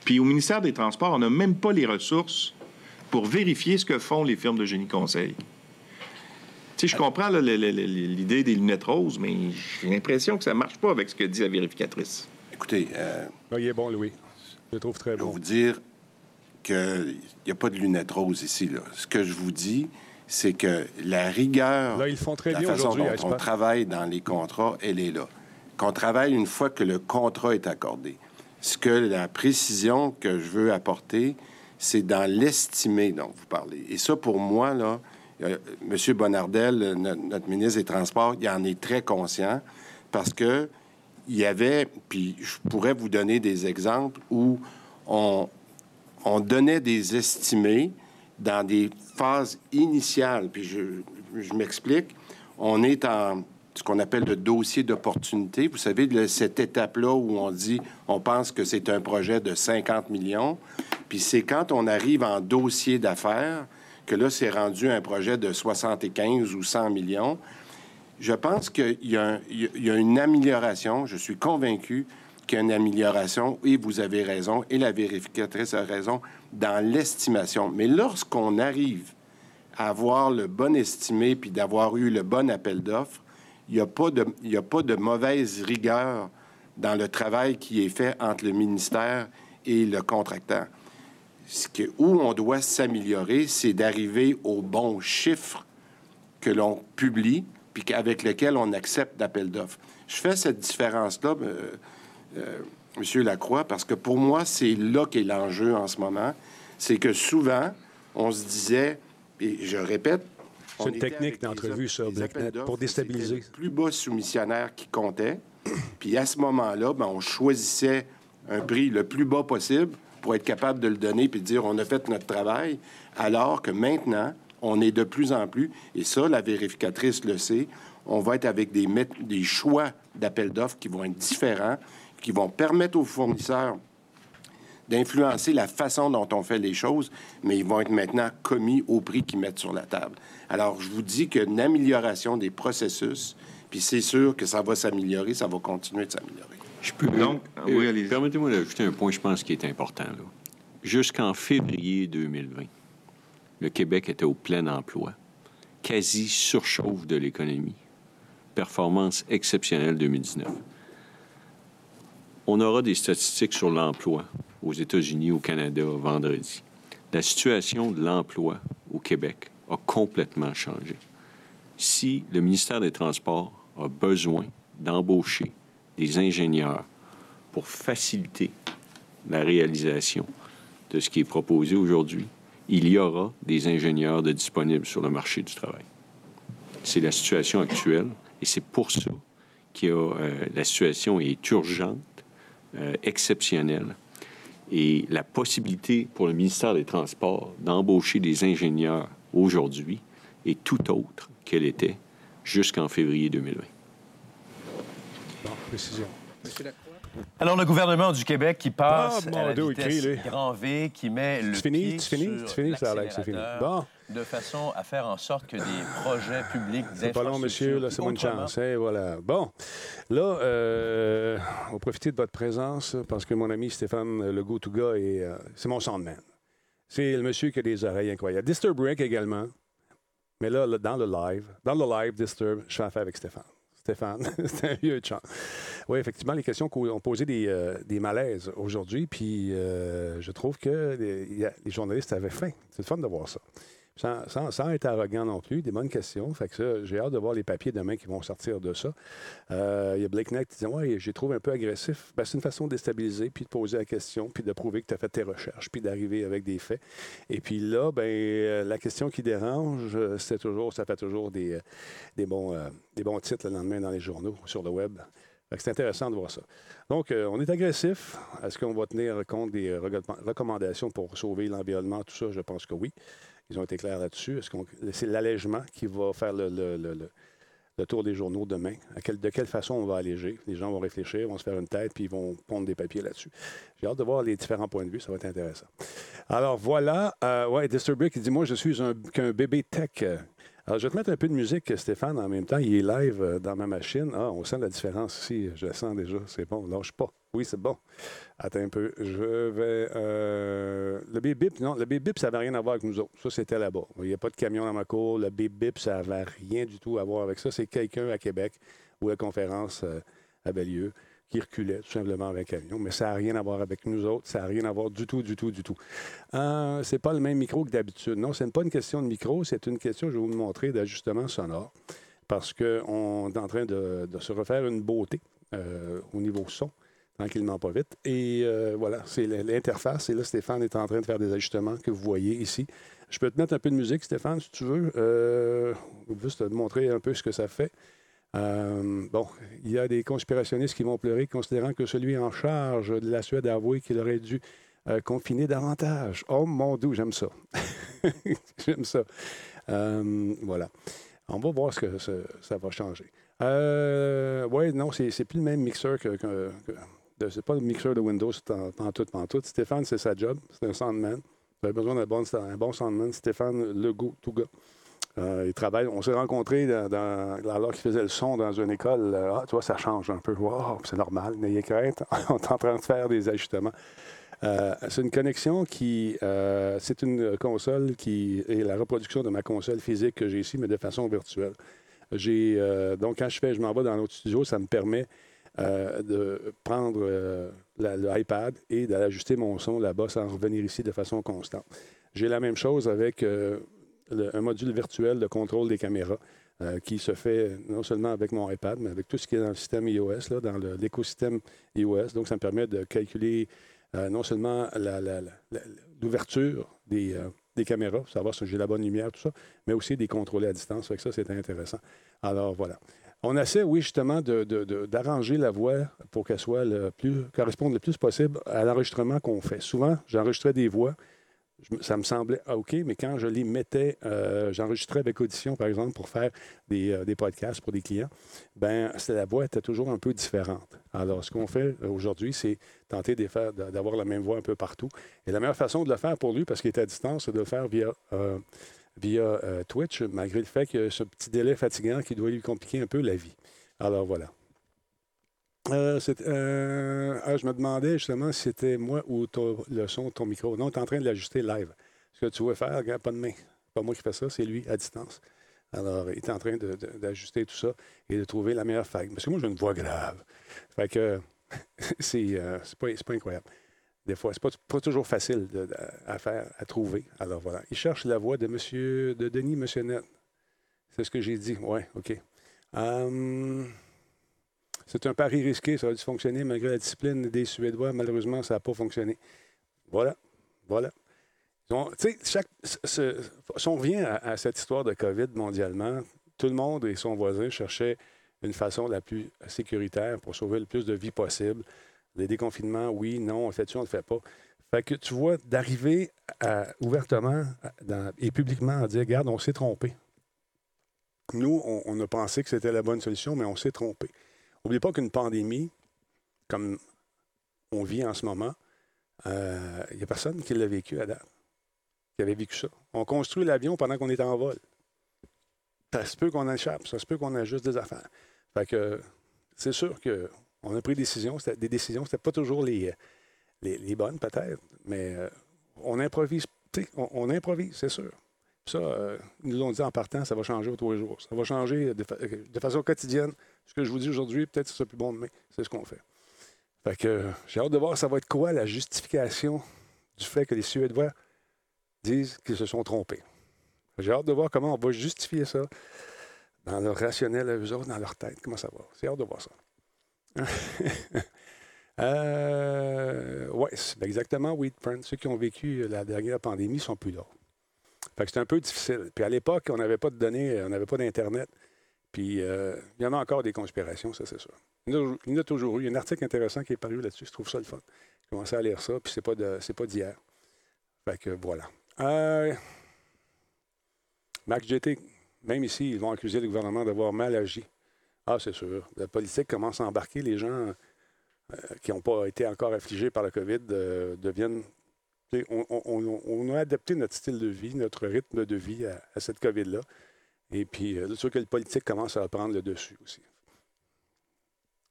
Puis au ministère des Transports, on n'a même pas les ressources pour vérifier ce que font les firmes de génie conseil. Tu sais, je comprends l'idée des lunettes roses, mais j'ai l'impression que ça marche pas avec ce que dit la vérificatrice. Écoutez, euh, Ah, il est bon, Louis. Je le trouve très je vais bon. vous dire qu'il n'y a pas de lunettes roses ici. Là. Ce que je vous dis, c'est que la rigueur, Là, ils font très la bien façon dont on travaille dans les contrats, elle est là. Qu'on travaille une fois que le contrat est accordé. Ce que la précision que je veux apporter, c'est dans l'estimé dont vous parlez. Et ça, pour moi, là, euh, M. Bonardel, no- notre ministre des Transports, il en est très conscient parce que il y avait, puis je pourrais vous donner des exemples où on, on donnait des estimés dans des phases initiales. Puis je, m'explique. On est en ce qu'on appelle le dossier d'opportunité. Vous savez, le- cette étape-là où on dit, on pense que c'est un projet de 50 millions. Puis c'est quand on arrive en dossier d'affaires que là, c'est rendu un projet de 75 ou 100 millions. Je pense qu'il y a une amélioration. Je suis convaincu qu'il y a une amélioration, et vous avez raison, et la vérificatrice a raison, dans l'estimation. Mais lorsqu'on arrive à avoir le bon estimé puis d'avoir eu le bon appel d'offres, il n'y a, pas de- a pas de mauvaise rigueur dans le travail qui est fait entre le ministère et le contractant. Ce que, où on doit s'améliorer, c'est d'arriver au bon chiffre que l'on publie puis avec lequel on accepte d'appel d'offres. Je fais cette différence-là, euh, Monsieur Lacroix, parce que pour moi, c'est là qu'est l'enjeu en ce moment. C'est que souvent, on se disait, et je répète, C'est une technique d'entrevue, des BlackNet, pour déstabiliser. le plus bas soumissionnaire qui comptait. Puis à ce moment-là, ben, on choisissait un prix le plus bas possible pour être capable de le donner puis de dire on a fait notre travail, alors que maintenant, on est de plus en plus, et ça, la vérificatrice le sait, on va être avec des choix d'appels d'offres qui vont être différents, qui vont permettre aux fournisseurs d'influencer la façon dont on fait les choses, mais ils vont être maintenant commis au prix qu'ils mettent sur la table. Alors, je vous dis qu'une amélioration des processus, puis c'est sûr que ça va s'améliorer, ça va continuer de s'améliorer. Je peux. Donc, euh, oui, allez-y. Permettez-moi d'ajouter un point, je pense, qui est important. là. Jusqu'en février 2020, le Québec était au plein emploi, quasi surchauffe de l'économie, performance exceptionnelle 2019. On aura des statistiques sur l'emploi aux États-Unis, au Canada, vendredi. La situation de l'emploi au Québec a complètement changé. Si le ministère des Transports a besoin d'embaucher des ingénieurs pour faciliter la réalisation de ce qui est proposé aujourd'hui, il y aura des ingénieurs de disponibles sur le marché du travail. C'est la situation actuelle et c'est pour ça que la situation est urgente, euh, exceptionnelle. Et la possibilité pour le ministère des Transports d'embaucher des ingénieurs aujourd'hui est tout autre qu'elle était jusqu'en février 2020. Bon, précision. Alors, le gouvernement du Québec qui passe Ah, à la vitesse grand V, qui met le Tu finis? pied Tu finis? sur Tu finis? Ça a l'air que c'est fini. Bon. De façon à faire en sorte que des projets publics C'est pas long, monsieur. Là, c'est autrement- chance. hein, voilà. Bon. Là, euh, on va profiter de votre présence parce que mon ami Stéphane Le Go-To-Ga est, euh, c'est mon soundman. C'est le monsieur qui a des oreilles incroyables. Disturb Break également. Mais là, là, dans le live, dans le live Disturb, je fais affaire avec Stéphane. Stéphane, c'est un vieux chant. Oui, effectivement, les questions ont posé des, euh, des malaises aujourd'hui, puis euh, je trouve que les, a- les journalistes avaient faim. C'est le fun de voir ça. Sans, être arrogant non plus, des bonnes questions. Fait que j'ai hâte de voir les papiers demain qui vont sortir de ça. Euh, il y a Blake Knight qui dit Ouais, j'ai trouvé un peu agressif. Ben, c'est une façon de déstabiliser, puis de poser la question, puis de prouver que tu as fait tes recherches, puis d'arriver avec des faits. Et puis là, ben, euh, la question qui dérange, euh, c'est toujours, ça fait toujours des, des, bons, des bons titres le lendemain dans les journaux, sur le web. C'est intéressant de voir ça. Donc, on est agressif. Est-ce qu'on va tenir compte des recomm- recommandations pour sauver l'environnement, tout ça? Je pense que oui. Ils ont été clairs là-dessus. C'est l'allègement qui va faire le, tour des journaux demain? De quelle façon on va alléger? Les gens vont réfléchir, vont se faire une tête, puis ils vont pondre des papiers là-dessus. J'ai hâte de voir les différents points de vue. Ça va être intéressant. Alors, voilà. Euh, ouais, Disturbic, il dit Moi, je suis un, qu'un bébé tech. Alors, je vais te mettre un peu de musique, Stéphane, en même temps. Il est live euh, dans ma machine. Ah, on sent la différence ici. Je la sens déjà. C'est bon. Lâche pas. Oui, c'est bon. Attends un peu. Je vais. euh, le bip bip, non, le bip bip, ça n'avait rien à voir avec nous autres. Ça, c'était là-bas. Il n'y a pas de camion dans ma cour. Le bip bip, ça n'avait rien du tout à voir avec ça. C'est quelqu'un à Québec ou à la conférence euh, avait lieu qui reculait tout simplement avec un camion. Mais ça n'a rien à voir avec nous autres. Ça n'a rien à voir du tout, du tout, du tout. Euh, c'est pas le même micro que d'habitude. Non, ce n'est pas une question de micro, c'est une question, je vais vous montrer, d'ajustement sonore. Parce qu'on est en train de, se refaire une beauté euh, au niveau son, tranquillement pas vite. Et euh, voilà, c'est l'interface. Et là, Stéphane est en train de faire des ajustements que vous voyez ici. Je peux te mettre un peu de musique, Stéphane, si tu veux. Euh, juste te montrer un peu ce que ça fait. Euh, bon, il y a des conspirationnistes qui vont pleurer, considérant que celui en charge de la Suède a avoué qu'il aurait dû euh, confiner davantage. Oh mon Dieu, j'aime ça. j'aime ça. Euh, voilà. On va voir ce que ça, va changer. Oui, non, c'est plus le même mixeur que. que, que- c'est pas le mixeur de Windows en, en tout, en tout. Stéphane, c'est sa job. C'est un soundman. Vous avez besoin d'un bon, un bon soundman. Stéphane tout gars. Euh, il travaille. On s'est rencontrés alors qu'il faisait le son dans une école. Euh, Ah, tu vois, ça change un peu. C'est normal, n'ayez crainte. On est en train de faire des ajustements. Euh, c'est une connexion qui. c'est une console qui est la reproduction de ma console physique que j'ai ici, mais de façon virtuelle. J'ai, donc, quand je fais, je m'en vais dans l'autre studio, ça me permet de prendre euh, la- le iPad et d'ajuster mon son là-bas sans revenir ici de façon constante. J'ai la même chose avec un module virtuel de contrôle des caméras euh, qui se fait non seulement avec mon iPad, mais avec tout ce qui est dans le système iOS, là, dans l'écosystème iOS. Donc, ça me permet de calculer euh, non seulement l'ouverture des, euh, des caméras, savoir si j'ai la bonne lumière, tout ça, mais aussi des contrôler à distance. Que ça, c'est intéressant. Alors, voilà. On essaie, oui, justement, d'arranger la voix pour qu'elle soit le plus, corresponde le plus possible à l'enregistrement qu'on fait. Souvent, j'enregistrais des voix, ça me semblait ah, OK, mais quand je les mettais, euh, j'enregistrais avec Audition, par exemple, pour faire des, euh, des podcasts pour des clients, ben la voix était toujours un peu différente. Alors, ce qu'on fait euh, aujourd'hui, c'est tenter d'avoir la même voix un peu partout. Et la meilleure façon de le faire pour lui, parce qu'il est à distance, c'est de le faire via, via Twitch, malgré le fait qu'il y a ce petit délai fatigant qui doit lui compliquer un peu la vie. Alors, voilà. Euh, euh, ah, je me demandais justement si c'était moi ou le son de ton micro. Non, tu es en train de l'ajuster live. Ce que tu veux faire, regarde, pas de main. Pas moi qui fais ça, c'est lui à distance. Alors, il est en train d'ajuster tout ça et de trouver la meilleure faille. Parce que moi, j'ai une voix grave. Fait que c'est euh, c'est pas, incroyable. Des fois, c'est pas, pas toujours facile à faire, à trouver. Alors voilà. Il cherche la voix de Monsieur, de Denis Monsieur C'est ce que j'ai dit. Oui, OK. Hum, c'est un pari risqué, ça a dû fonctionner malgré la discipline des Suédois. Malheureusement, ça n'a pas fonctionné. Voilà, voilà. Sais, chaque- si on revient à, cette histoire de COVID mondialement, tout le monde et son voisin cherchaient une façon la plus sécuritaire pour sauver le plus de vies possible. Les déconfinements, oui, non, on fait-tu, on le fait pas. Fait que tu vois, d'arriver ouvertement et publiquement à dire, regarde, on s'est trompé. Nous, on a pensé que c'était la bonne solution, mais on s'est trompé. N'oubliez pas qu'une pandémie, comme on vit en ce moment, euh, il n'y a personne qui l'a vécu à date, qui avait vécu ça. On construit l'avion pendant qu'on est en vol. Ça se peut qu'on échappe, ça se peut qu'on ajuste des affaires. C'est sûr qu'on a pris des décisions, des décisions, c'était pas toujours les, les, bonnes peut-être, mais euh, on improvise, on improvise, c'est sûr. Ça, euh, ils nous l'ont dit en partant, ça va changer au tous les jours. Ça va changer de, fa- de façon quotidienne. Ce que je vous dis aujourd'hui, peut-être que ce sera plus bon demain. C'est ce qu'on fait. Fait que euh, j'ai hâte de voir ça va être quoi la justification du fait que les Suédois disent qu'ils se sont trompés? J'ai hâte de voir comment on va justifier ça dans leur rationnel eux autres, dans leur tête. Comment ça va? J'ai hâte de voir ça. euh, oui, exactement, oui, Friend. Ceux qui ont vécu la dernière pandémie ne sont plus là. Fait que c'est un peu difficile. Puis à l'époque, on n'avait pas de données, on n'avait pas d'Internet. Puis euh, il y en a encore des conspirations, ça c'est sûr. Il y a, en a toujours eu. Il y a un article intéressant qui est paru là-dessus, je trouve ça le fun. J'ai commencé à lire ça, puis c'est pas pas d'hier. Fait que voilà. Euh, Max GT, même ici, ils vont accuser le gouvernement d'avoir mal agi. Ah, c'est sûr. La politique commence à embarquer. Les gens euh, qui n'ont pas été encore affligés par la COVID euh, deviennent. On, a adapté notre style de vie, notre rythme de vie à, cette COVID-là. Et puis, euh, c'est sûr que le politique commence à prendre le dessus aussi.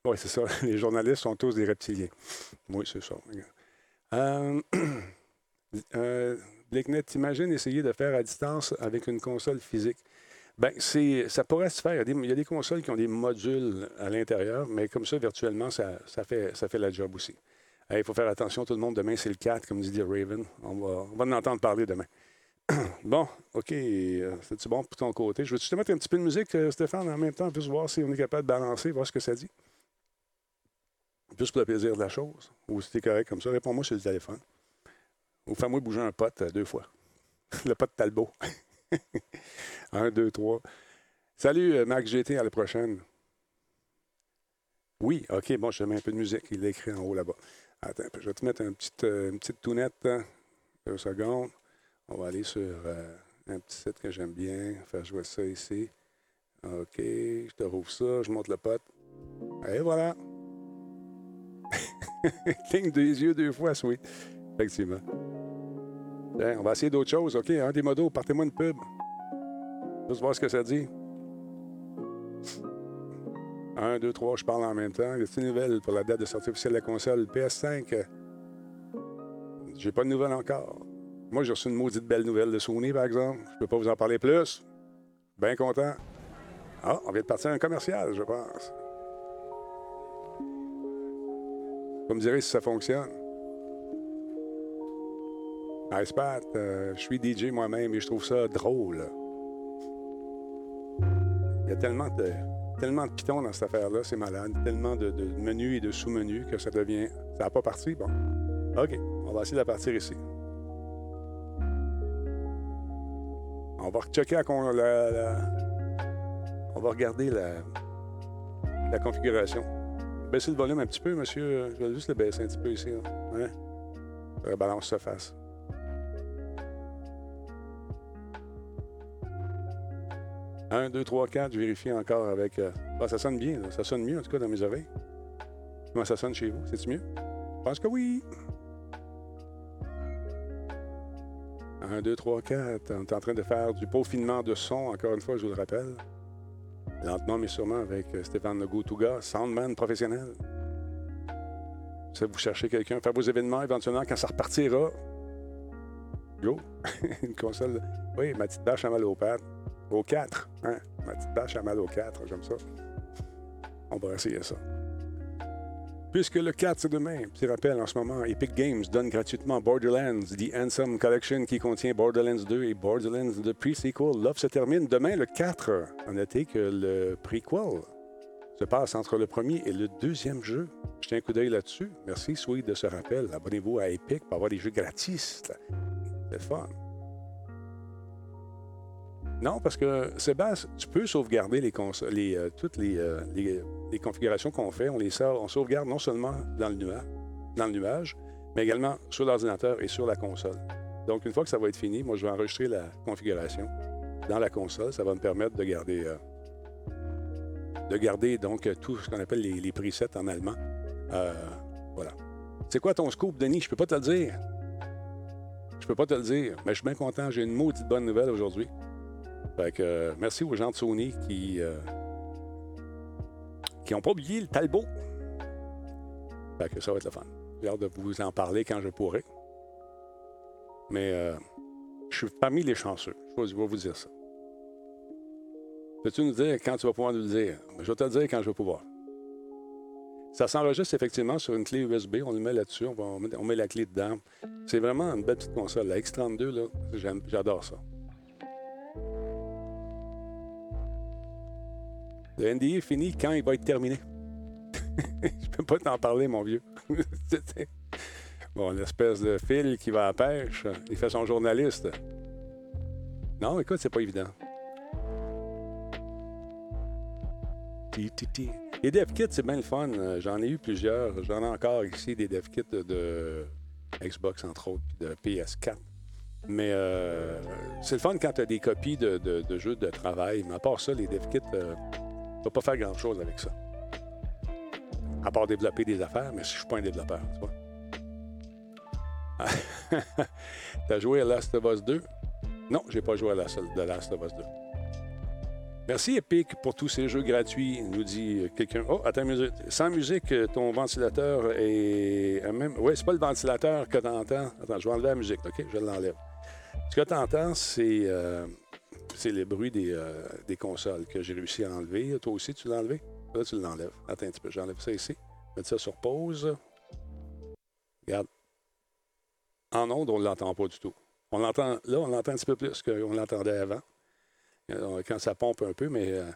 Oui, c'est ça. Les journalistes sont tous des reptiliens. Oui, c'est ça. Euh, euh, t'imagines essayer de faire à distance avec une console physique? Bien, c'est, ça pourrait se faire. Il y, a des, consoles qui ont des modules à l'intérieur, mais comme ça, virtuellement, ça fait la job aussi. Il faut faire attention, tout le monde. Demain, c'est le 4, comme dit Raven. On va, on va en entendre parler demain. bon, OK. euh, C'est-tu bon pour ton côté? Je veux-tu te mettre un petit peu de musique, euh, Stéphane, en même temps, juste voir si on est capable de balancer, voir ce que ça dit? Juste pour le plaisir de la chose. Ou si t'es correct comme ça, réponds-moi sur le téléphone. Ou fais-moi bouger un pote euh, deux fois. le pote Talbot. un, deux, trois. Salut, Max GT, à la prochaine. Oui, OK, bon, je te mets un peu de musique. Il est écrit en haut là-bas. Attends, je vais te mettre euh, une petite tounette. hein. Deux secondes. On va aller sur euh, un petit site que j'aime bien. Faire jouer ça ici. OK, je te rouvre ça. Je monte le pote. Et voilà. Cligne des yeux deux fois, sweet. Effectivement. On va essayer d'autres choses. OK, un des modos, partez-moi une pub. Juste voir ce que ça dit. Un, deux, trois, je parle en même temps. Y a-t-il une nouvelle pour la date de sortie officielle de la console PS5? Euh, J'ai pas de nouvelles encore. Moi, j'ai reçu une maudite belle nouvelle de Sony, par exemple. Je peux pas vous en parler plus. Bien content. Ah, on vient de partir un commercial, je pense. Vous me direz si ça fonctionne. Ice Pat, euh, je suis DJ moi-même et je trouve ça drôle. Il y a tellement de, tellement de pitons dans cette affaire-là, c'est malade. Tellement de, menus et de sous-menus que ça devient. Ça n'a pas parti? Bon. OK, on va essayer de la partir ici. On va checker la, la, la... On va regarder la, la configuration. Baissez le volume un petit peu, monsieur. Je vais juste le baisser un petit peu ici. Hein? La balance se fasse. 1, 2, 3, 4, je vérifie encore avec. Euh, ah, ça sonne bien, là. ça sonne mieux en tout cas dans mes oreilles. Comment ça sonne chez vous? C'est-tu mieux? Je pense que oui. 1, 2, 3, 4. On est en train de faire du peaufinement de son, encore une fois, je vous le rappelle. Lentement mais sûrement avec euh, Stéphane Legault-Touga, soundman professionnel. Si vous cherchez quelqu'un, faire vos événements éventuellement quand ça repartira. Go! une console. Oui, ma petite tâche à mal aux pattes. Au 4. Hein? Ma petite bâche à mal au 4, j'aime ça. On va essayer ça. Puisque le 4, c'est demain. Petit rappel, en ce moment, Epic Games donne gratuitement Borderlands, The Handsome Collection qui contient Borderlands 2 et Borderlands The Pre-Sequel. L'offre se termine demain, le 4. À noter que le prequel se passe entre le premier et le deuxième jeu. Jetez un coup d'œil là-dessus. Merci, Sweet, de ce rappel. Abonnez-vous à Epic pour avoir des jeux gratis. C'est fun. Non, parce que Sébastien, tu peux sauvegarder euh, toutes les, euh, les- configurations qu'on fait. On les sauvegarde non seulement dans le nuage, mais également sur l'ordinateur et sur la console. Donc, une fois que ça va être fini, moi, je vais enregistrer la configuration dans la console. Ça va me permettre de garder, euh, de garder donc tout ce qu'on appelle les, les presets en allemand. Voilà. C'est quoi ton scoop, Denis? Je peux pas te le dire. Je peux pas te le dire, mais je suis bien content. J'ai une maudite bonne nouvelle aujourd'hui. Fait que, euh, merci aux gens de Sony qui euh, n'ont pas oublié le Talbot. Fait que ça va être le fun. J'ai hâte de vous en parler quand je pourrai. Mais euh, je suis parmi les chanceux. Je vais- vous dire ça. Peux-tu nous dire quand tu vas pouvoir nous le dire? Je vais te le dire quand je vais pouvoir. Ça s'enregistre effectivement sur une clé USB. On le met là-dessus. On, on met, la clé dedans. C'est vraiment une belle petite console. La X32, là, j'aime- j'adore ça. Le NDA est fini quand il va être terminé. Je peux pas t'en parler, mon vieux. Bon, l'espèce de fil qui va à pêche, il fait son journaliste. Non, écoute, c'est pas évident. Les dev kits, c'est bien le fun. J'en ai eu plusieurs. J'en ai encore ici des dev kits de, Xbox, entre autres, puis de PS4. Mais euh, c'est le fun quand tu as des copies de jeux de travail. Mais à part ça, les dev kits, euh, pas faire grand-chose avec ça. À part développer des affaires, mais je suis pas un développeur, tu vois. T'as joué à Last of Us 2? Non, j'ai pas joué à Last, of Us 2. Merci Epic pour tous ces jeux gratuits, nous dit quelqu'un. Oh, attends minute. Sans musique, ton ventilateur est. Même... Oui, c'est pas le ventilateur que tu entends. Attends, je vais enlever la musique, OK? Je l'enlève. Ce que tu entends, c'est, euh, c'est le bruit des, euh, des consoles que j'ai réussi à enlever. Toi aussi, tu l'as enlevé? Là, tu l'enlèves. Attends un petit peu, j'enlève ça ici. Mettre ça sur pause. Regarde. En onde, on ne l'entend pas du tout. On l'entend, là, on l'entend un petit peu plus qu'on l'entendait avant. Euh, Quand ça pompe un peu, mais euh,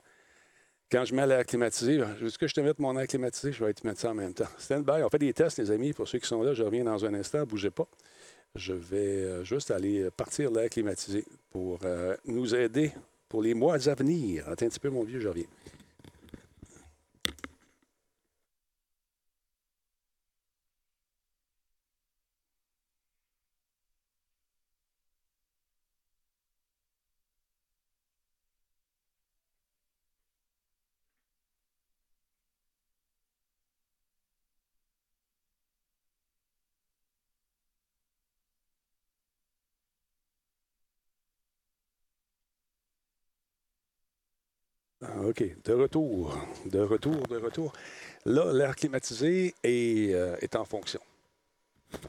quand je mets l'air climatisé, est-ce que je te mette mon air climatisé? Je vais te mettre ça en même temps. Stand by. On fait des tests, les amis. Pour ceux qui sont là, je reviens dans un instant. Bougez pas. Je vais juste aller partir l'air climatisé pour euh, nous aider pour les mois à venir. Attends un petit peu, mon vieux, je reviens. OK. De retour. De retour, de retour. Là, l'air climatisé est, euh, en fonction.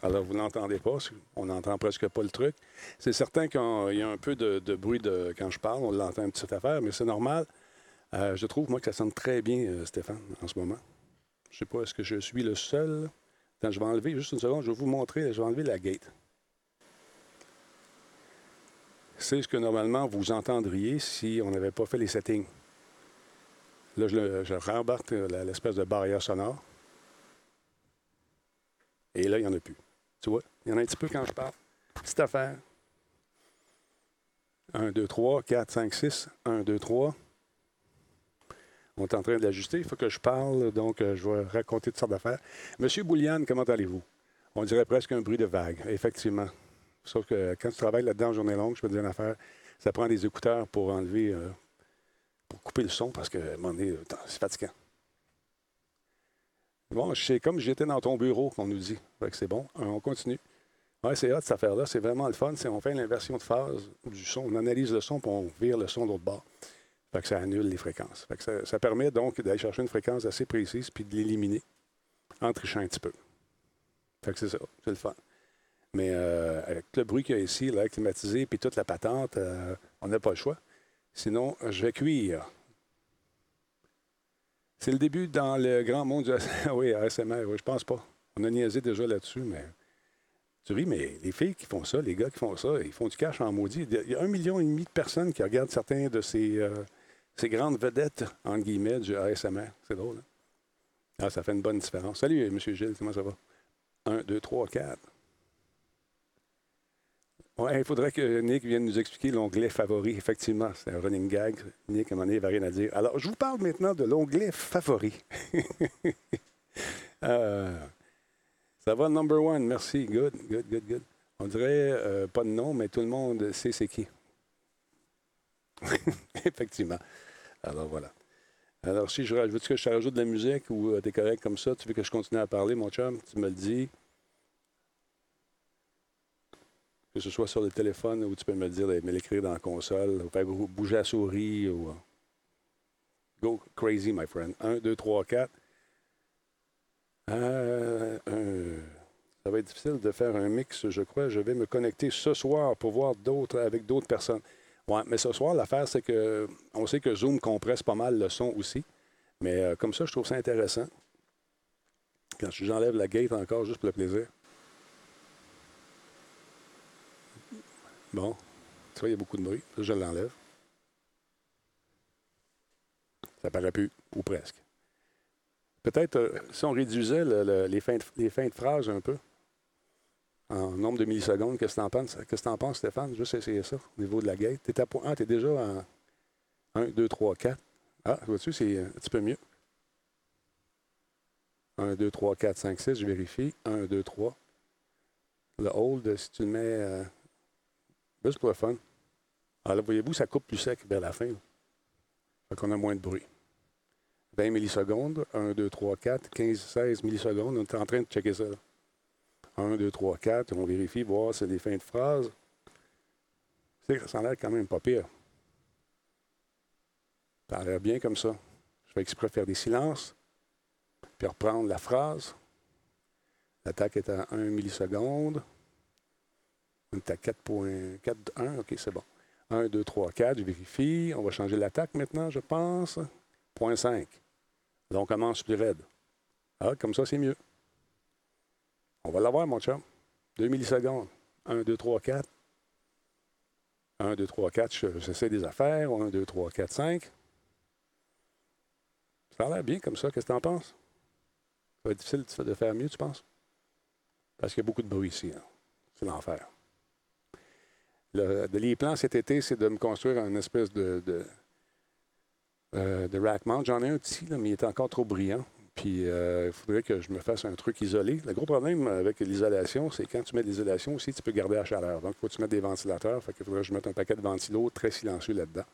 Alors, vous n'entendez pas. On n'entend presque pas le truc. C'est certain qu'il y a un peu de, de bruit de, quand je parle. On l'entend une petite affaire, mais c'est normal. Euh, je trouve, moi, que ça sonne très bien, euh, Stéphane, en ce moment. Je ne sais pas, est-ce que je suis le seul? Attends, je vais enlever, juste une seconde, je vais vous montrer. Je vais enlever la gate. C'est ce que normalement vous entendriez si on n'avait pas fait les settings. Là, je, je rembarque euh, l'espèce de barrière sonore. Et là, il n'y en a plus. Tu vois? Il y en a un petit peu quand je parle. Petite affaire. 1, 2, 3, 4, 5, 6. 1, 2, 3. On est en train de l'ajuster. Il faut que je parle, donc euh, je vais raconter toutes sortes d'affaires. Monsieur Bouliane, comment allez-vous? On dirait presque un bruit de vague, effectivement. Sauf que quand tu travailles là-dedans journée longue, je peux te dire une affaire, ça prend des écouteurs pour enlever, euh, pour couper le son parce que, c'est fatigant. Bon, c'est comme j'étais dans ton bureau, qu'on nous dit. C'est bon. Euh, On continue. Oui, c'est hot, cette affaire-là. C'est vraiment le fun. C'est, on fait l'inversion de phase du son. On analyse le son, puis on vire le son de l'autre bord. Fait que ça annule les fréquences. Fait que ça, ça permet donc d'aller chercher une fréquence assez précise puis de l'éliminer en trichant un petit peu. Fait que c'est ça. C'est le fun. Mais euh, avec le bruit qu'il y a ici, l'air climatisé, puis toute la patente, euh, on n'a pas le choix. Sinon, je vais cuire. C'est le début dans le grand monde du oui, ASMR. Oui, je pense pas. On a niaisé déjà là-dessus, mais tu ris, mais les filles qui font ça, les gars qui font ça, ils font du cash en maudit. Il y a un million et demi de personnes qui regardent certains de ces, euh, ces grandes vedettes, entre guillemets, du ASMR. C'est drôle, hein? Ah, ça fait une bonne différence. Salut, M. Gilles, comment ça va? Un, deux, trois, quatre. Il faudrait que Nick vienne nous expliquer l'onglet favori. Effectivement, c'est un running gag. Nick, à un moment donné, il va rien à dire. Alors, je vous parle maintenant de l'onglet favori. Euh, ça va, number one. Merci. Good, good, good, good. On dirait euh, pas de nom, mais tout le monde sait c'est qui. Effectivement. Alors, voilà. Alors, si je rajoute, que je te rajoute de la musique ou tu es correct comme ça? Tu veux que je continue à parler, mon chum? Tu me le dis. Que ce soit sur le téléphone ou tu peux me dire, me l'écrire dans la console, ou faire bou- bouger la souris. Ou... euh, Go crazy, my friend. 1, 2, 3, 4. Euh, un- Ça va être difficile de faire un mix, je crois. Je vais me connecter ce soir pour voir d'autres avec d'autres personnes. Ouais, mais ce soir, l'affaire, c'est que on sait que Zoom compresse pas mal le son aussi. Mais euh, comme ça, je trouve ça intéressant. Quand j'enlève la gate encore, juste pour le plaisir. Bon, tu vois, il y a beaucoup de bruit. Je l'enlève. Ça paraît plus, ou presque. Peut-être euh, si on réduisait le- le- les, fins de, phrases un peu, en nombre de millisecondes, qu'est-ce que tu en penses, t'en penses, Stéphane? Juste essayer ça au niveau de la gate. Tu es à point 1, tu es déjà en 1, 2, 3, 4. Ah, vois-tu, c'est un petit peu mieux. 1, 2, 3, 4, 5, 6, je vérifie. 1, 2, 3. Le hold, si tu le mets euh, juste pour le fun. Alors là, voyez-vous, ça coupe plus sec vers la fin. là. Fait qu'on a moins de bruit. 20 millisecondes, 1, 2, 3, 4, 15, 16 millisecondes. On est en train de checker ça. là. 1, 2, 3, 4, on vérifie, voir si c'est des fins de phrase. Sais que ça a l'air quand même pas pire. Ça a l'air bien comme ça. Je fais exprès faire des silences, puis reprendre la phrase. L'attaque est à 1 milliseconde. On est à 4.41. OK, c'est bon. 1, 2, 3, 4. Je vérifie. On va changer l'attaque maintenant, je pense. 0.5. Donc, on commence plus raide. Ah, comme ça, c'est mieux. On va l'avoir, mon chum. 2 millisecondes. 1, 2, 3, 4. 1, 2, 3, 4, j'essaie des affaires. 1, 2, 3, 4, 5. Ça a l'air bien comme ça. Qu'est-ce que tu en penses? Ça va être difficile de faire mieux, tu penses? Parce qu'il y a beaucoup de bruit ici. hein. C'est l'enfer. Le- les cet été, c'est de me construire une espèce de, de, euh, de rack mount. J'en ai un petit, là, mais il est encore trop brillant. Puis euh, il faudrait que je me fasse un truc isolé. Le gros problème avec l'isolation, c'est quand tu mets de l'isolation aussi, tu peux garder la chaleur. Donc, il faut que tu mettes des ventilateurs. Fait qu'il faudrait que je mette un paquet de ventilos très silencieux là-dedans.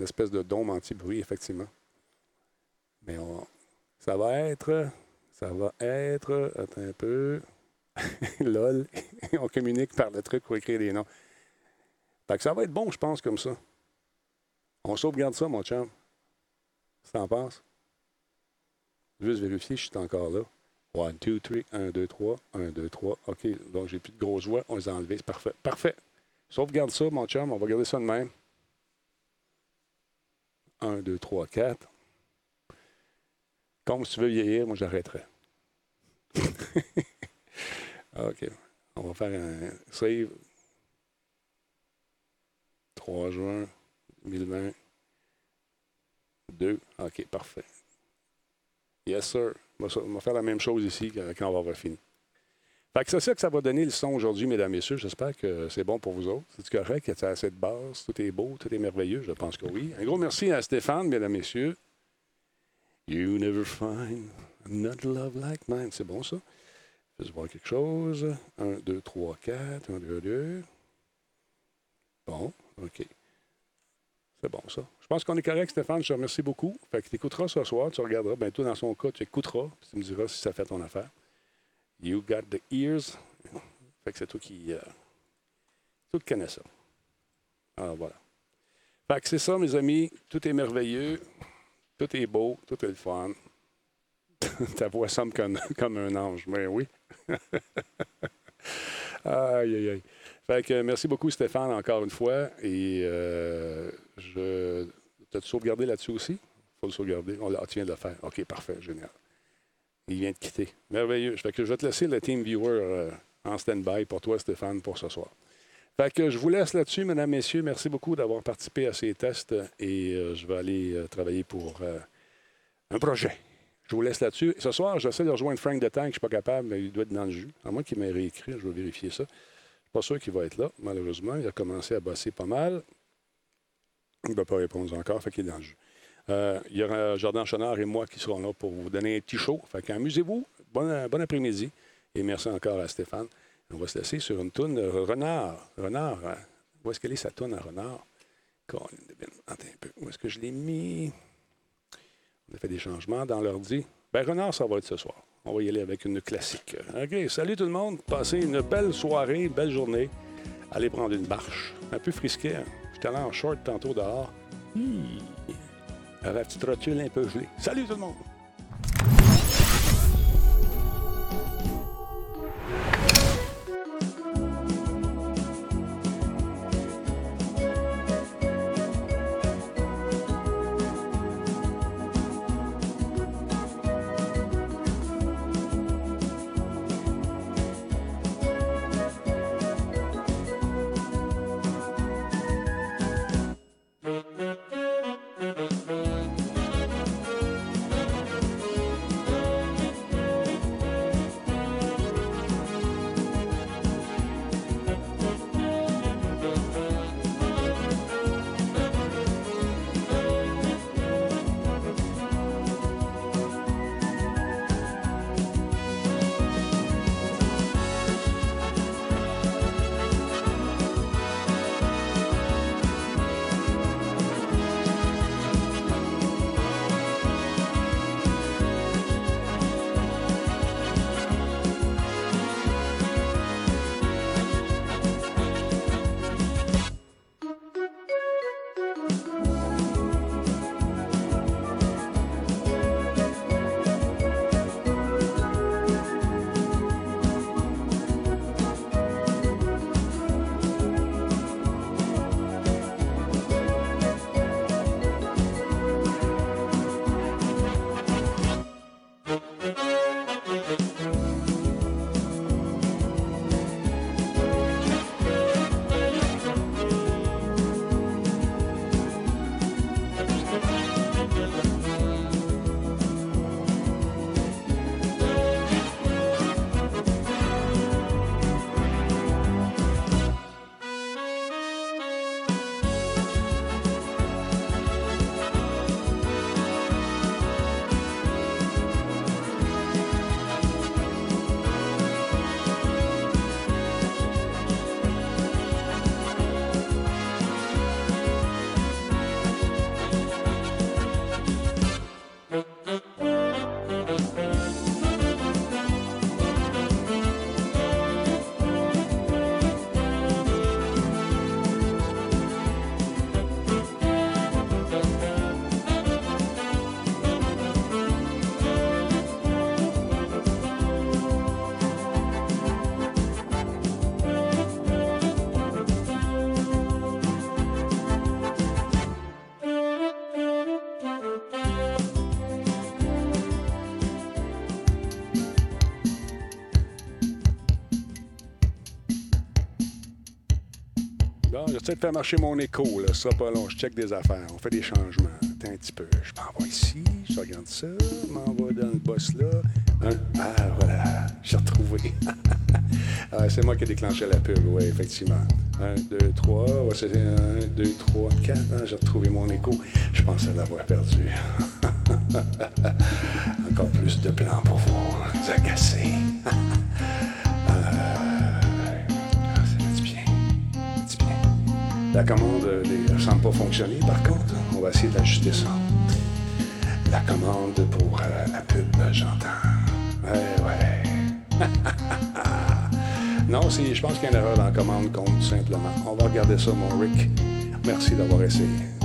Une espèce de dôme anti-bruit, effectivement. Mais on- ça va être. Ça va être. Attends un peu. LOL. on communique par le truc pour écrire des noms. Fait que ça va être bon, je pense, comme ça. On sauvegarde ça, mon chum. Tu t'en penses? Juste vérifier, je suis encore là. 1, 2, 3, 1, 2, 3, 1, 2, 3. OK, donc j'ai plus de grosses voix. On les a enlevées. C'est parfait. Parfait. Sauvegarde ça, mon chum. On va garder ça de même. 1, 2, 3, 4. Comme si tu veux vieillir, moi j'arrêterai. OK. On va faire un save. 3 juin 2020. 2. OK, parfait. Yes, sir. On va, faire la même chose ici quand on va avoir fini. Fait que c'est ça que ça va donner le son aujourd'hui, mesdames, messieurs. J'espère que c'est bon pour vous autres. C'est correct? Y a assez de base? Tout est beau? Tout est merveilleux? Je pense que oui. Un gros merci à Stéphane, mesdames, messieurs. You never find another love like mine. C'est bon, ça? Je vais voir quelque chose. 1, 2, 3, 4. 1, 2, 2. Bon, OK. C'est bon, ça. Je pense qu'on est correct, Stéphane. Je te remercie beaucoup. Fait que tu écouteras ce soir, tu regarderas. Ben, toi, dans son cas, tu écouteras. Puis tu me diras si ça fait ton affaire. You got the ears. Fait que c'est toi qui. Euh, toi qui connais ça. Alors, voilà. Fait que c'est ça, mes amis. Tout est merveilleux. Tout est beau. Tout est le fun. Ta voix semble comme, comme un ange. Mais oui. aïe, aïe, aïe. Fait que merci beaucoup, Stéphane, encore une fois. Et euh, je. T'as-tu sauvegardé là-dessus aussi? faut le sauvegarder. On ah, tu viens de le faire. OK, parfait, génial. Il vient de quitter. Merveilleux. Fait que je vais te laisser le Team Viewer euh, en stand-by pour toi, Stéphane, pour ce soir. Fait que je vous laisse là-dessus, mesdames, messieurs. Merci beaucoup d'avoir participé à ces tests et euh, je vais aller euh, travailler pour un projet. Je vous laisse là-dessus. Ce soir, j'essaie de rejoindre Frank de Tank. Je ne suis pas capable, mais il doit être dans le jus. À moins qu'il m'ait réécrit, je vais vérifier ça. Pas sûr qu'il va être là, malheureusement. Il a commencé à bosser pas mal. Il ne va pas répondre encore, fait qu'il est dans le jus. Euh, il y aura Jordan Chenard et moi qui serons là pour vous donner un petit show. Fait qu'amusez-vous. Bon, bon après-midi. Et merci encore à Stéphane. On va se laisser sur une toune de Renard. Renard, hein? où est-ce qu'elle est sa toune à Renard? Attends un peu. Où est-ce que je l'ai mis? On a fait des changements dans l'ordi. Ben, Renard, ça va être ce soir. On va y aller avec une classique. OK, salut tout le monde. Passez une belle soirée, une belle journée. Allez prendre une marche. Un peu frisqué. Hein? J'étais allé en short tantôt dehors. Hi. Avec la petite rotule un peu gelée. Salut tout le monde! De faire marcher mon écho, là. Ça, pas long. Je check des affaires. On fait des changements. Attends un petit peu. Je m'en vais ici. Je regarde ça. Je m'en vais dans le boss là. Un. Ah, voilà. J'ai retrouvé. ah, c'est moi qui ai déclenché la pub, oui, effectivement. Un, deux, trois. Ouais, c'est un, deux, trois, quatre. Ah, J'ai retrouvé mon écho. Je pensais l'avoir perdu. Encore plus de plans pour vous agacer. La commande euh, ne semble pas fonctionner, par contre. On va essayer d'ajuster ça. La commande pour euh, la pub, j'entends. Ouais, ouais. non, je pense qu'il y a une erreur dans la commande compte, simplement. On va regarder ça, mon Rick. Merci d'avoir essayé.